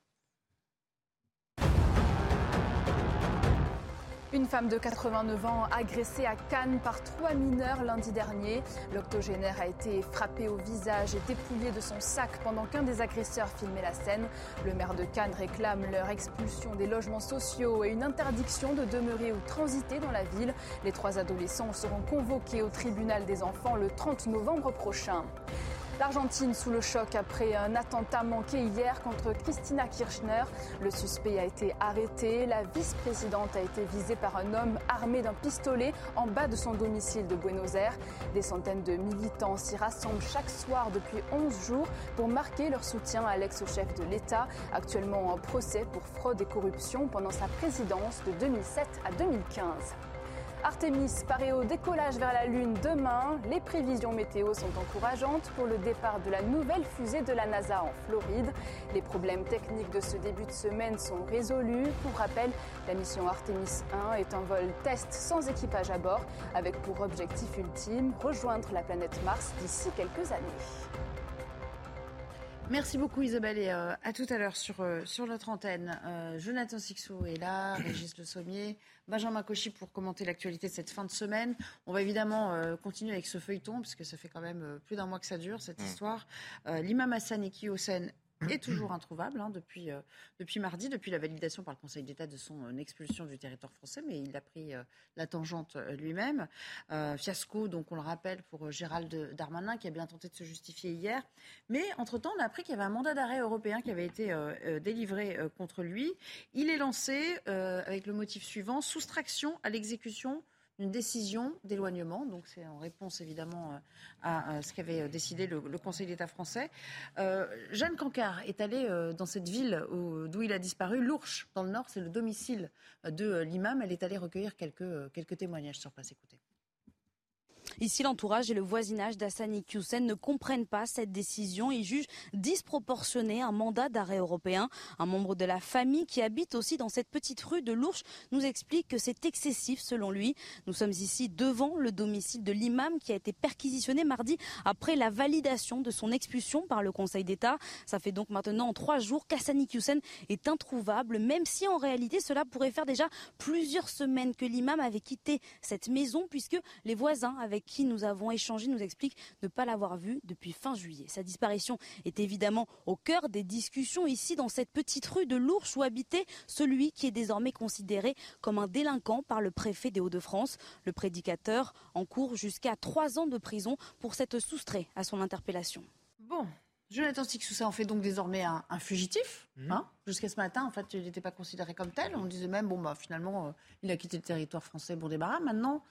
Une femme de 89 ans agressée à Cannes par trois mineurs lundi dernier. L'octogénaire a été frappé au visage et dépouillé de son sac pendant qu'un des agresseurs filmait la scène. Le maire de Cannes réclame leur expulsion des logements sociaux et une interdiction de demeurer ou transiter dans la ville. Les trois adolescents seront convoqués au tribunal des enfants le 30 novembre prochain. L'Argentine sous le choc après un attentat manqué hier contre Christina Kirchner. Le suspect a été arrêté. La vice-présidente a été visée par un homme armé d'un pistolet en bas de son domicile de Buenos Aires. Des centaines de militants s'y rassemblent chaque soir depuis 11 jours pour marquer leur soutien à l'ex-chef de l'État, actuellement en procès pour fraude et corruption pendant sa présidence de 2007 à 2015. Artemis paraît au décollage vers la Lune demain. Les prévisions météo sont encourageantes pour le départ de la nouvelle fusée de la NASA en Floride. Les problèmes techniques de ce début de semaine sont résolus. Pour rappel, la mission Artemis 1 est un vol test sans équipage à bord, avec pour objectif ultime rejoindre la planète Mars d'ici quelques années.
Merci beaucoup Isabelle et euh, à tout à l'heure sur, euh, sur notre antenne. Euh, Jonathan Sixou est là, Régis Le Sommier, Benjamin Cauchy pour commenter l'actualité de cette fin de semaine. On va évidemment continuer avec ce feuilleton puisque ça fait quand même plus d'un mois que ça dure cette mmh. histoire. L'imam Hassan Hossein est toujours introuvable hein, depuis, euh, depuis mardi, depuis la validation par le Conseil d'État de son euh, expulsion du territoire français, mais il a pris euh, la tangente lui-même. fiasco, donc on le rappelle, pour Gérald Darmanin, qui a bien tenté de se justifier hier. Mais entre-temps, on a appris qu'il y avait un mandat d'arrêt européen qui avait été délivré contre lui. Il est lancé avec le motif suivant, soustraction à l'exécution une décision d'éloignement. Donc c'est en réponse évidemment euh, à ce qu'avait euh, décidé le, Conseil d'État français. Euh, Jeanne Cancard est allée dans cette ville d'où il a disparu, l'Ourche, dans le nord, c'est le domicile de l'imam. Elle est allée recueillir quelques, quelques témoignages sur place. Écoutez.
Ici, l'entourage et le voisinage d'Assani Hussein ne comprennent pas cette décision. Ils jugent disproportionné un mandat d'arrêt européen. Un membre de la famille qui habite aussi dans cette petite rue de l'Ourche nous explique que c'est excessif selon lui. Nous sommes ici devant le domicile de l'imam qui a été perquisitionné mardi après la validation de son expulsion par le Conseil d'État. Ça fait donc maintenant trois jours qu'Assani Hussein est introuvable, même si en réalité cela pourrait faire déjà plusieurs semaines que l'imam avait quitté cette maison puisque les voisins avaient avec qui nous avons échangé nous explique ne pas l'avoir vu depuis fin juillet. Sa disparition est évidemment au cœur des discussions ici dans cette petite rue de l'Ourche où habitait celui qui est désormais considéré comme un délinquant par le préfet des Hauts-de-France. Le prédicateur encourt jusqu'à trois ans de prison pour s'être soustrait à son interpellation.
Bon, Jonathan ça en fait donc désormais un, fugitif. Mhm. Hein. Jusqu'à ce matin, en fait, il n'était pas considéré comme tel. On disait même, bon, bah, finalement, euh, il a quitté le territoire français, bon débarras. Maintenant,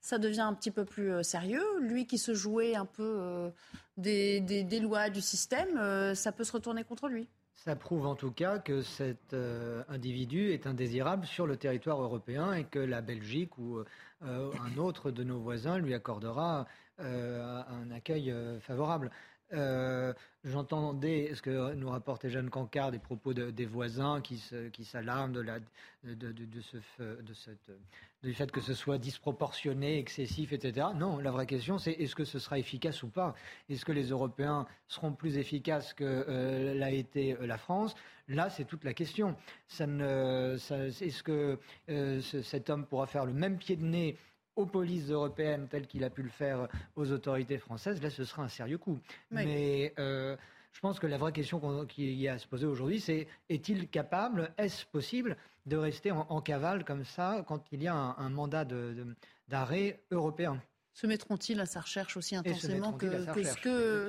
ça devient un petit peu plus euh, sérieux. Lui qui se jouait un peu euh, des, lois du système, euh, ça peut se retourner contre lui.
Ça prouve en tout cas que cet individu est indésirable sur le territoire européen et que la Belgique ou un autre de nos voisins lui accordera un accueil favorable. J'entendais ce que nous rapportait Jeanne Cancard des propos des voisins qui, qui s'alarment de, la, de, de, ce, cette du fait que ce soit disproportionné, excessif, etc. Non, la vraie question, c'est est-ce que ce sera efficace ou pas? Est-ce que les Européens seront plus efficaces que euh, l'a été euh, la France? Là, c'est toute la question. est-ce que euh, cet homme pourra faire le même pied de nez aux polices européennes tel qu'il a pu le faire aux autorités françaises Là, ce sera un sérieux coup. Mais je pense que la vraie question qu'il y a à se poser aujourd'hui, c'est est-il capable, est-ce possible de rester en, cavale comme ça quand il y a un, mandat d'arrêt européen?
Se mettront-ils à sa recherche aussi intensément que,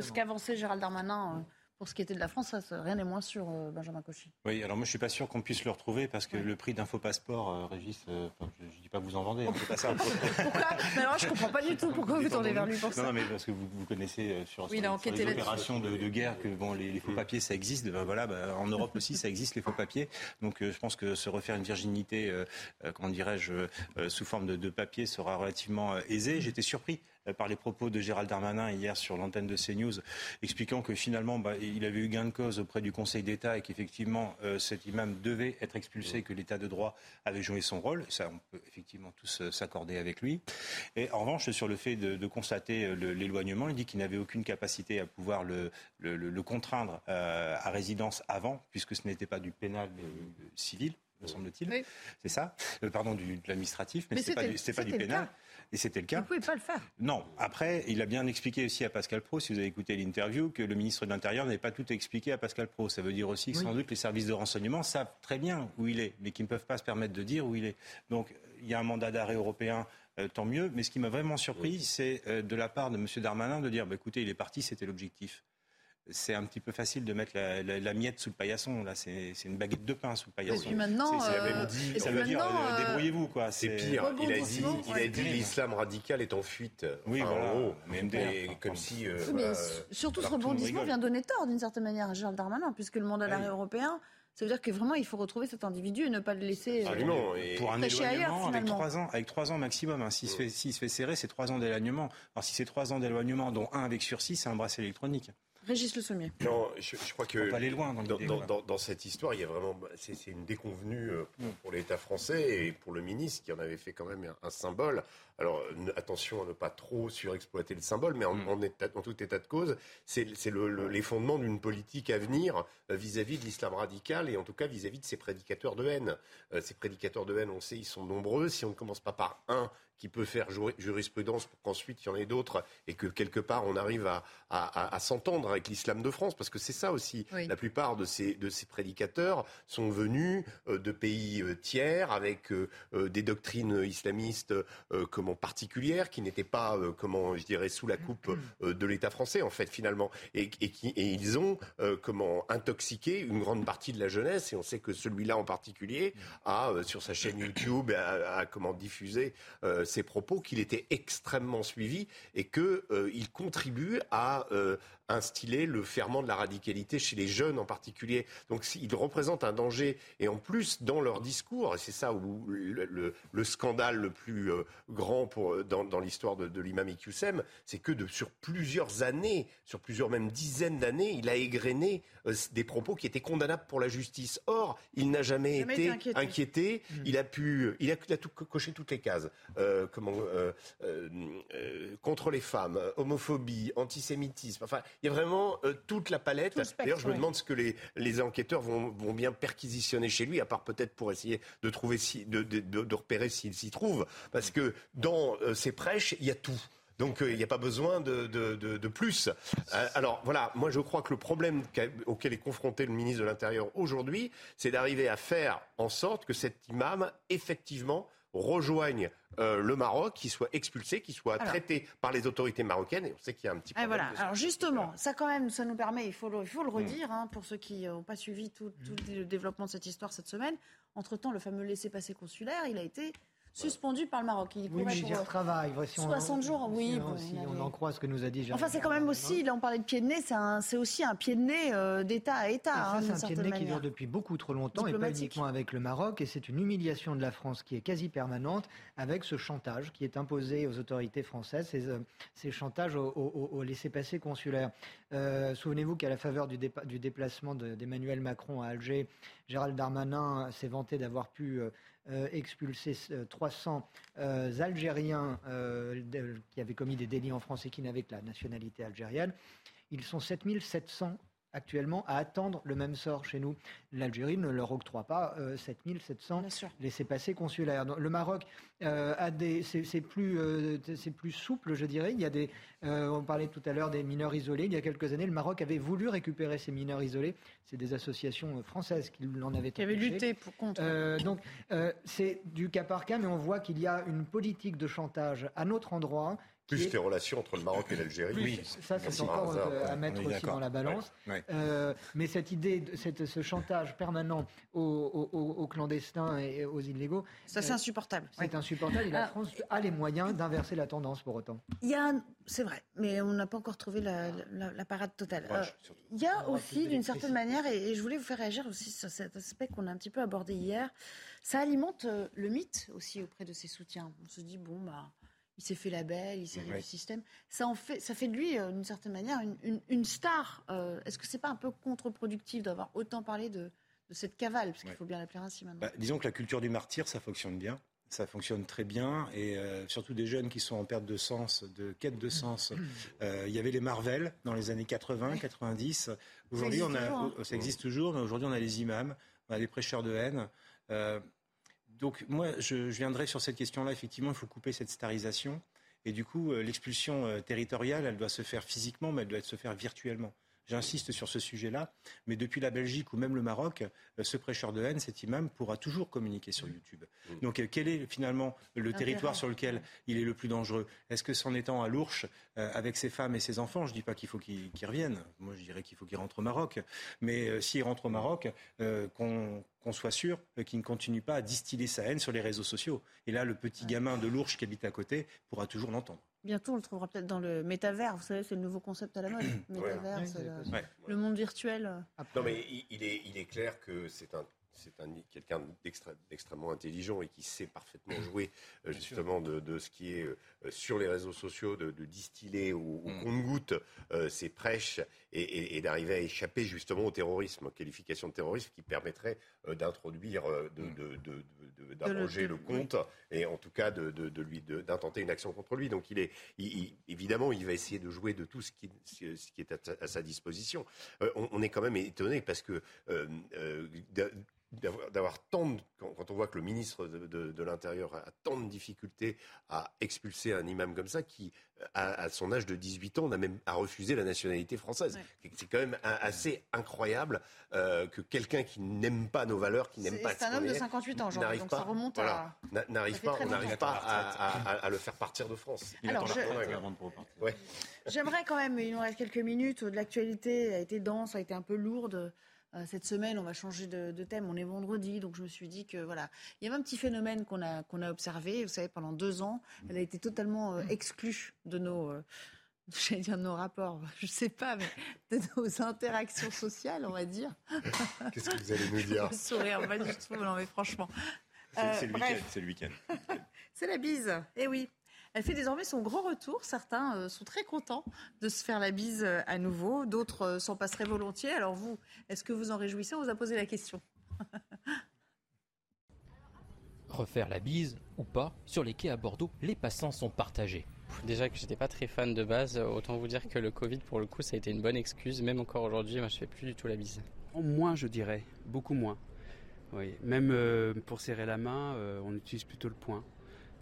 ce qu'avançait Gérald Darmanin euh, pour ce qui était de la France, rien n'est moins sûr, euh, Benjamin Cauchy.
Oui, alors moi je suis pas sûr qu'on puisse le retrouver parce que le prix d'un faux passeport, euh, Régis, euh, je, ne dis pas que vous en vendez, hein, pas ça.
pourquoi? Mais alors, Je comprends pas du tout pourquoi vous tournez vers lui pour ça.
Non, mais parce que vous, vous connaissez sur, les opérations de, guerre que bon, les, faux papiers ça existe. Ben, voilà, ben, en Europe aussi ça existe les faux papiers. Donc je pense que se refaire une virginité, comment dirais-je, sous forme de, de papier sera relativement aisé. J'étais surpris euh, par les propos de Gérald Darmanin hier sur l'antenne de CNews, expliquant que finalement, bah, il avait eu gain de cause auprès du Conseil d'État et qu'effectivement, euh, cet imam devait être expulsé, que l'État de droit avait joué son rôle. Ça, on peut effectivement tous euh, s'accorder avec lui. Et en revanche, sur le fait de, constater l'éloignement, il dit qu'il n'avait aucune capacité à pouvoir le, contraindre à résidence avant, puisque ce n'était pas du pénal civil me semble-t-il. C'est ça euh, Pardon, du, de l'administratif, mais, ce n'est pas du, pénal. Et c'était le cas.
Vous ne pouvez pas le faire.
Non. Après, il a bien expliqué aussi à Pascal Pro, si vous avez écouté l'interview, que le ministre de l'Intérieur n'avait pas tout expliqué à Pascal Pro. Ça veut dire aussi que sans doute les services de renseignement savent très bien où il est, mais qu'ils ne peuvent pas se permettre de dire où il est. Donc, il y a un mandat d'arrêt européen euh, tant mieux. Mais ce qui m'a vraiment surpris, c'est euh, de la part de M. Darmanin de dire bah, écoutez, il est parti, c'était l'objectif c'est un petit peu facile de mettre la, miette sous le paillasson. Là, c'est une baguette de pain sous le paillasson.
Et puis maintenant,
euh, ça veut dire débrouillez-vous quoi.
C'est pire. Il a dit, il a dit l'islam radical est en fuite.
Oui, voilà.
En mais comme si.
surtout ce rebondissement vient donner tort d'une certaine manière à Gérald Darmanin, puisque le mandat d'arrêt européen ça veut dire que vraiment, il faut retrouver cet individu et ne pas le laisser
Absolument. Euh, pour un éloignement avec trois ans, avec trois ans maximum. Hein. S'il se, fait, se fait serrer, c'est trois ans d'éloignement. Alors si c'est trois ans d'éloignement, dont un avec sursis, c'est un bracelet électronique.
Régis Le Sommier.
Non, je, crois que
pas aller loin
dans, dans, cette histoire, il y a vraiment c'est une déconvenue euh, mm. pour, l'État français et pour le ministre qui en avait fait quand même un, symbole. Alors attention à ne pas trop surexploiter le symbole, mais en, mm. tout état de cause, c'est les fondements d'une politique à venir euh, vis-à-vis de l'islam radical et en tout cas vis-à-vis de ces prédicateurs de haine. Euh, ces prédicateurs de haine, on sait, ils sont nombreux. Si on ne commence pas par un qui peut faire jurisprudence pour qu'ensuite il y en ait d'autres et que quelque part on arrive à, s'entendre avec l'islam de France, parce que c'est ça aussi. La plupart de ces, de ces prédicateurs sont venus euh, de pays euh, tiers avec euh, des doctrines islamistes comment particulières qui n'étaient pas comment je dirais sous la coupe de l'État français en fait finalement. Et, et, qui, et ils ont comment intoxiqué une grande partie de la jeunesse. Et on sait que celui-là en particulier a sur sa chaîne YouTube a, comment diffusé ses propos, qu'il était extrêmement suivi et qu'il euh, contribue à euh, instiller le ferment de la radicalité chez les jeunes en particulier. Donc il représente un danger. Et en plus, dans leur discours, et c'est ça où le, scandale le plus euh, grand pour, dans, l'histoire de, l'imam Iqiyoussem, c'est que de, sur plusieurs années, sur plusieurs même dizaines d'années, il a égrené euh, des propos qui étaient condamnables pour la justice. Or, il n'a jamais, été, inquiété. Mmh. Il a pu, il a, tout, coché toutes les cases. Euh, comment, contre les femmes, homophobie, antisémitisme. Enfin, il y a vraiment euh, toute la palette. D'ailleurs, je me demande ce que les, les enquêteurs vont, vont, bien perquisitionner chez lui, à part peut-être pour essayer de trouver, si, de, de, de, repérer s'il s'y trouve. Parce que dans euh, ces prêches, il y a tout. Donc euh, il n'y a pas besoin de, de, de plus. alors voilà, moi je crois que le problème auquel est confronté le ministre de l'Intérieur aujourd'hui, c'est d'arriver à faire en sorte que cet imam, effectivement, rejoigne euh, le Maroc, qui soit expulsé, qui soit traité par les autorités marocaines. Et on sait qu'il y a un petit problème.
voilà. Alors justement, ça quand même, ça nous permet, il faut le, il faut le redire, hein, pour ceux qui n'ont pas suivi tout, tout le développement de cette histoire cette semaine. Entre-temps, le fameux laissez-passer consulaire, il a été suspendu par le Maroc.
Il oui, mais travail.
60 jours, oui.
on, en croit ce que nous a dit
Enfin, c'est quand même aussi, là on parlait de pied de nez, c'est aussi un pied de nez euh, d'État à État.
Hein, c'est un pied de nez qui dure depuis beaucoup trop longtemps et pas uniquement avec le Maroc. Et c'est une humiliation de la France qui est quasi permanente avec ce chantage qui est imposé aux autorités françaises, ces, euh, ces chantages au, au, laissez-passer consulaire. Euh, souvenez-vous qu'à la faveur du, du déplacement d'Emmanuel Macron à Alger, Gérald Darmanin s'est vanté d'avoir pu euh, expulsé 300 euh, euh, Algériens qui avaient commis des délits en France et qui n'avaient que la nationalité algérienne. Ils sont 7700 actuellement à attendre le même sort chez nous. L'Algérie ne leur octroie pas 7700 laissés-passer consulaires. Le Maroc a des, c'est plus, c'est plus souple, je dirais. Il y a des, on parlait tout à l'heure des mineurs isolés. Il y a quelques années, le Maroc avait voulu récupérer ces mineurs isolés c'est des associations euh, françaises qui l'en avaient
Qui avaient lutté pour, contre.
Euh, donc, euh, c'est du cas par cas, mais on voit qu'il y a une politique de chantage à notre endroit
plus les relations entre le Maroc et l'Algérie.
Oui, ça c'est encore à mettre aussi dans la balance. mais cette idée, cette, ce chantage permanent aux, clandestins et aux illégaux,
ça c'est insupportable.
C'est insupportable. Et la ah. France a les moyens d'inverser la tendance pour autant.
Il y a, c'est vrai, mais on n'a pas encore trouvé la, parade totale. il y a aussi, d'une certaine manière et, je voulais vous faire réagir aussi sur cet aspect qu'on a un petit peu abordé hier. Ça alimente euh, le mythe aussi auprès de ses soutiens. On se dit, bon, bah, il s'est fait la belle, il s'est ouais. du système. Ça, en fait, ça fait de lui, euh, d'une certaine manière, une, star. Euh, est-ce que c'est pas un peu contre-productif d'avoir autant parlé de, cette cavale? Parce qu'il faut bien l'appeler ainsi maintenant.
Bah, disons que la culture du martyr, ça fonctionne bien ça fonctionne très bien et euh, surtout des jeunes qui sont en perte de sens, de quête de sens. Il y avait les Marvel dans les années 80, 90. Aujourd'hui, on a, hein. ça existe toujours, mais aujourd'hui, on a les imams, on a les prêcheurs de haine. Donc moi, je, viendrai sur cette question-là. Effectivement, il faut couper cette starisation. Et du coup, l'expulsion territoriale, elle doit se faire physiquement, mais elle doit se faire virtuellement. J'insiste sur ce sujet-là, mais depuis la Belgique ou même le Maroc, euh, ce prêcheur de haine, cet imam, pourra toujours communiquer sur YouTube. Mm. Donc euh, quel est finalement le territoire sur lequel il est le plus dangereux? Est-ce que c'en étant à l'Ourche, euh, avec ses femmes et ses enfants, je ne dis pas qu'il faut qu'il revienne, moi je dirais qu'il faut qu'il rentre au Maroc, mais s'il rentre au Maroc, qu'on soit sûr qu'il ne continue pas à distiller sa haine sur les réseaux sociaux. Et là, le petit gamin de l'Ourche qui habite à côté pourra toujours l'entendre.
Bientôt, on le trouvera peut-être dans le métavers. Vous savez, c'est le nouveau concept à la mode. métavers, c'est le, monde virtuel.
Non, mais il est, il est clair que c'est un c'est quelqu'un d'extrêmement intelligent et qui sait parfaitement jouer euh, justement de, ce qui est euh, sur les réseaux sociaux, de, distiller au, mm. compte-goutte euh, ses prêches et, d'arriver à échapper justement au terrorisme, qualification de terrorisme qui permettrait d'introduire, d'abroger le compte et en tout cas de, lui d'intenter une action contre lui. Donc il est évidemment il va essayer de jouer de tout ce qui, ce qui est à, sa disposition. On, est quand même étonné parce que d'avoir tant quand, on voit que le ministre de, l'Intérieur a tant de difficultés à expulser un imam comme ça, qui, à, son âge de 18 ans, a même a refusé la nationalité française. C'est quand même assez incroyable euh, que quelqu'un qui n'aime pas nos valeurs, qui n'aime pas...
C'est un homme de 58 ans, donc pas, ça remonte à...
N'arrive pas, on n'arrive pas à, le faire partir de France.
Alors, J'aimerais quand même, il nous reste quelques minutes, l'actualité a été dense, a été un peu lourde. Euh, cette semaine, on va changer de, thème. On est vendredi, donc je me suis dit que voilà, il y avait un petit phénomène qu'on a qu'on a observé. Vous savez, pendant deux ans, elle a été totalement euh, exclue de nos euh, j'allais dire de nos rapports, je ne sais pas, mais de nos interactions sociales, on va dire.
Qu'est-ce que vous allez nous dire?
Sourire, pas du tout, non mais franchement.
C'est le week-end.
C'est la bise, eh oui. Elle fait désormais son grand retour. Certains euh, sont très contents de se faire la bise euh, à nouveau. D'autres euh, s'en passeraient volontiers. Alors vous, est-ce que vous en réjouissez? On vous a posé la question.
Refaire la bise ou pas, sur les quais à Bordeaux, les passants sont partagés.
Déjà que j'étais pas très fan de base, autant vous dire que le Covid, pour le coup, ça a été une bonne excuse. Même encore aujourd'hui, moi, je fais plus du tout la bise.
Moins, je dirais, beaucoup moins. Oui, même pour serrer la main, on utilise plutôt le poing.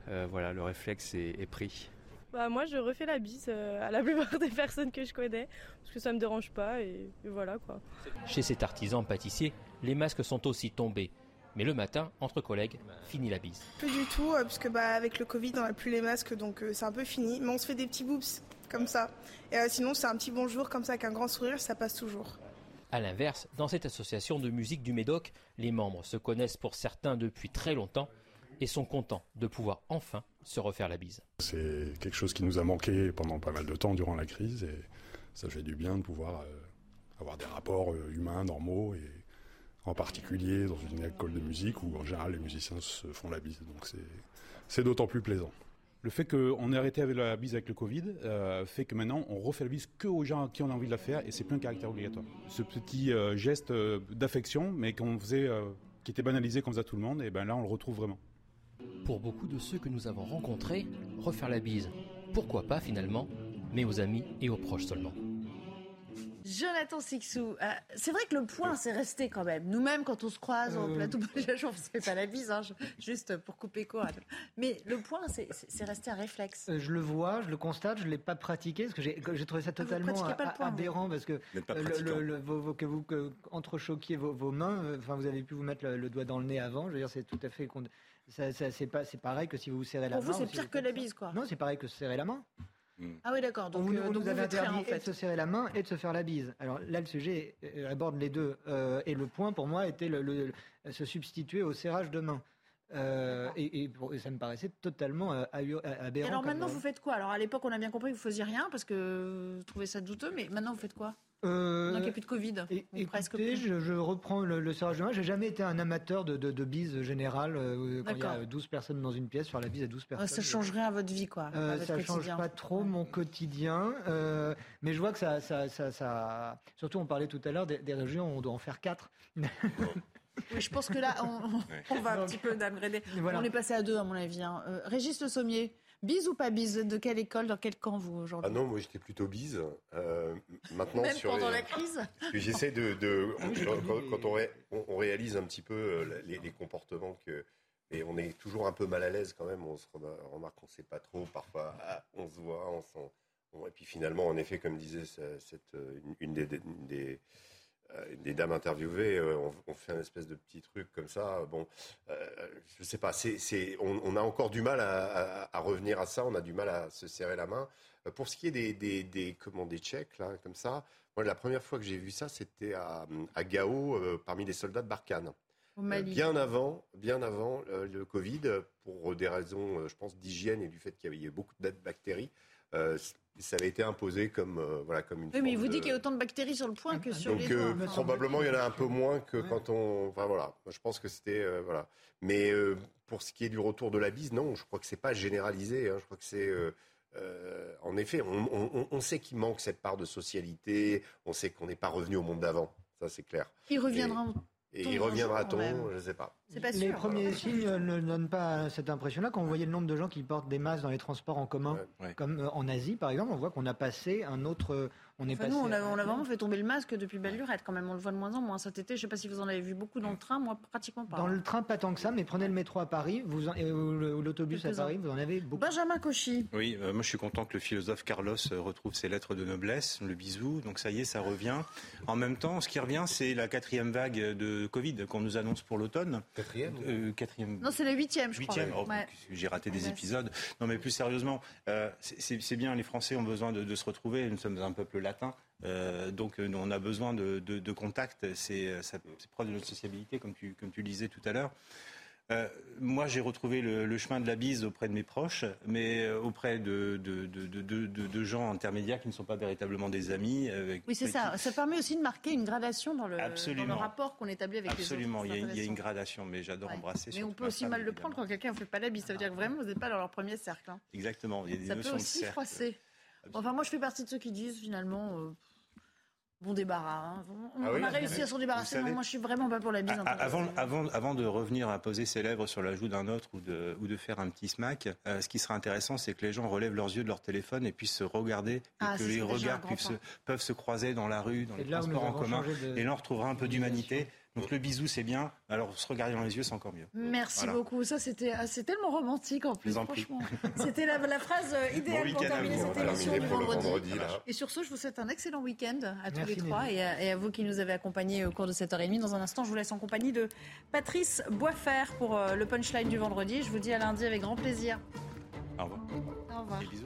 Euh, voilà, le réflexe est, pris.
Bah, moi, je refais la bise euh, à la plupart des personnes que je connais, parce que ça me dérange pas, et, voilà quoi.
Chez cet artisan pâtissier, les masques sont aussi tombés. Mais le matin, entre collègues, fini la bise.
Plus du tout, euh, parce que bah, avec le Covid, on n'a plus les masques, donc c'est un peu fini. Mais on se fait des petits boops comme ça. Et sinon, c'est un petit bonjour comme ça, avec un grand sourire, ça passe toujours.
A l'inverse, dans cette association de musique du Médoc, les membres se connaissent pour certains depuis très longtemps et sont contents de pouvoir enfin se refaire la bise.
C'est quelque chose qui nous a manqué pendant pas mal de temps durant la crise et ça fait du bien de pouvoir euh, avoir des rapports euh, humains normaux et en particulier dans une école de musique où en général les musiciens se font la bise. Donc c'est d'autant plus plaisant. Le fait qu'on ait arrêté avec la bise avec le Covid euh, fait que maintenant on refait la bise que aux gens qui ont envie de la faire et c'est plus un caractère obligatoire. Ce petit geste d'affection, mais qu'on faisait, qui était banalisé comme ça tout le monde, et ben là on le retrouve vraiment.
Pour beaucoup de ceux que nous avons rencontrés, refaire la bise, pourquoi pas finalement, mais aux amis et aux proches seulement.
Jonathan Sixou, euh, c'est vrai que le point, c'est resté quand même. Nous-mêmes, quand on se croise en euh. plateau, on ne fait pas la bise, hein, juste pour couper quoi. Mais le point, c'est resté un réflexe.
Euh, je le vois, je le constate, je ne l'ai pas pratiqué, parce que j'ai trouvé ça ah, totalement aberrant, parce que, le, que vous que, entrechoquiez vos, vos mains, enfin, vous avez pu vous mettre le, doigt dans le nez avant, je veux dire, c'est tout à fait... c'est pas, pareil que si vous vous serrez la
main.
Pour
vous, c'est pire que la bise, quoi.
Non, c'est pareil que serrer la main.
Hmm. Ah oui, d'accord.
Donc, vous, nous avez interdit de se serrer la main et de se faire la bise. Alors là, le sujet euh, aborde les deux. Euh, et le point, pour moi, était le, se substituer au serrage de main. Euh, et, ça me paraissait totalement aberrant.
alors maintenant, vous faites quoi? Alors à l'époque, on a bien compris que vous faisiez rien parce que vous trouvez ça douteux, mais maintenant, vous faites quoi? Euh, Donc il n'y a plus de Covid.
Et, presque plus. Je, reprends le, serrage de main. J'ai jamais été un amateur de, de, bise générale. Euh, quand il y a 12 personnes dans une pièce, faire la bise à 12 personnes.
Ça changerait à votre vie, quoi.
Euh, ça ne change pas trop mon quotidien. Euh, mais je vois que ça, ça, ça, Surtout, on parlait tout à l'heure des, régions où on doit en faire 4.
Oui, je pense que là, on, va un petit peu downgrader. On est passé à deux, à mon avis. Hein. Régis Le Sommier, Bise ou pas bise De quelle école Dans quel camp vous aujourd'hui?
Ah non, moi j'étais plutôt bise. Euh, maintenant,
Même
sur
pendant
les-
la crise?
J'essaie de, de- quand, quand on, ré- on- on réalise un petit peu euh, les, les comportements que et on est toujours un peu mal à l'aise quand même. On se rema- remarque qu'on ne sait pas trop. Parfois, ah, on se voit, on s'en- on- et puis finalement, en effet, comme disait cette, euh, une, une des, une euh, des dames interviewées, euh, on, on fait un espèce de petit truc comme ça. Bon, euh, je sais pas. C'est, on, on a encore du mal à, à- à revenir à ça. On a du mal à se serrer la main. Euh, Pour ce qui est des, des, des, Tchèques, là, comme ça, moi, la première fois que j'ai vu ça, c'était à, à Gao, euh, parmi les soldats de Barkhane. Euh, Bien avant, bien avant euh, le Covid, euh, pour des raisons, euh, je pense, d'hygiène et du fait qu'il y avait beaucoup de bactéries, euh, ça avait été imposé comme, euh, voilà, comme une
Oui, mais il vous dit qu'il y a autant de bactéries sur le point que sur
donc
les
euh,
doigts. Enfin,
probablement il y en a un peu moins que quand on. Enfin voilà, Moi, je pense que c'était euh, voilà. Mais euh, pour ce qui est du retour de la bise, non, je crois que c'est pas généralisé. hein. Je crois que c'est euh, euh, en effet, on, on- on sait qu'il manque cette part de socialité. On sait qu'on n'est pas revenu au monde d'avant. Ça c'est clair.
Il reviendra.
Et, et il reviendra-t-on. Je ne sais pas.
Les premiers signes ne donnent pas cette impression-là. Quand vous voyez le nombre de gens qui portent des masques dans les transports en commun, comme euh, en Asie par exemple, on voit qu'on a passé un autre. On est
Enfin,
passé
nous, on a,
à-
on a vraiment fait tomber le masque depuis belle lurette quand même. On le voit de moins en moins cet été. Je ne sais pas si vous en avez vu beaucoup dans le train. Moi, pratiquement pas.
Dans le train, pas tant que ça, mais prenez le métro à Paris vous en- et- ou l'autobus à. Paris, vous en avez beaucoup.
Benjamin Cauchy.
Oui, euh, moi je suis content que le philosophe Carlos euh, retrouve ses lettres de noblesse, le bisou, donc ça y est, ça revient. En même temps, ce qui revient, c'est la quatrième vague de Covid qu'on nous annonce pour l'automne.
Quatrième
Euh, Quatrième.
Non, c'est la huitième, je
Huitième,
crois.
oh,
Ouais.
j'ai raté des
Ouais.
épisodes. Non, mais plus sérieusement, euh, c'est bien, les Français ont besoin de, de se retrouver. Nous sommes un peuple latin, euh, donc euh, on a besoin de, de, de contact. C'est euh, c'est preuve de notre sociabilité, comme tu, comme tu le disais tout à l'heure. Euh, moi, j'ai retrouvé le, le chemin de la bise auprès de mes proches, mais auprès de, gens intermédiaires qui ne sont pas véritablement des amis. avec-
Oui, c'est ça. Ça permet aussi de marquer une gradation dans le, dans le
Absolument.
rapport qu'on établit avec
Absolument,
les
il
autres.
y, a,
C'est
il y a une gradation, mais j'adore embrasser.
Mais on peut aussi
femme,
mal le
évidemment.
prendre quand quelqu'un ne fait pas la bise. Ça veut dire que vraiment, vous n'êtes pas dans leur premier cercle. hein.
Exactement, il y a des
Ça peut
de
aussi
cercle.
froisser. Enfin, moi, je fais partie de ceux qui disent finalement. euh, Bon débarras. hein. On,
Ah
on a réussi
mais
à s'en débarrasser. Non, moi, je suis vraiment pas pour la bise.
Avant, avant, avant de revenir à poser ses lèvres sur la joue d'un autre ou de, ou de faire un petit smack, euh, ce qui sera intéressant, c'est que les gens relèvent leurs yeux de leur téléphone et puissent se regarder et
Ah,
que les regards peuvent se, peuvent se croiser dans la rue, dans
Et
les transports en commun.
de-
Et là, on retrouvera un peu d'humanité. Donc le bisou, c'est bien. Alors se regarder dans les yeux, c'est encore mieux.
Merci
Voilà.
beaucoup. Ça, c'était ah, c'est tellement romantique en plus.
en.
Franchement, c'était la, la phrase euh, idéale
Bon
pour terminer cette émission du
pour le
vendredi.
vendredi, là.
Et sur ce, je vous souhaite un excellent week-end à tous les trois et à, et à vous qui nous avez accompagnés au cours de cette heure et demie. Dans un instant, je vous laisse en compagnie de Patrice Boisfer pour euh, le punchline du vendredi. Je vous dis à lundi avec grand plaisir.
Au revoir.
Au revoir.
Des bisous.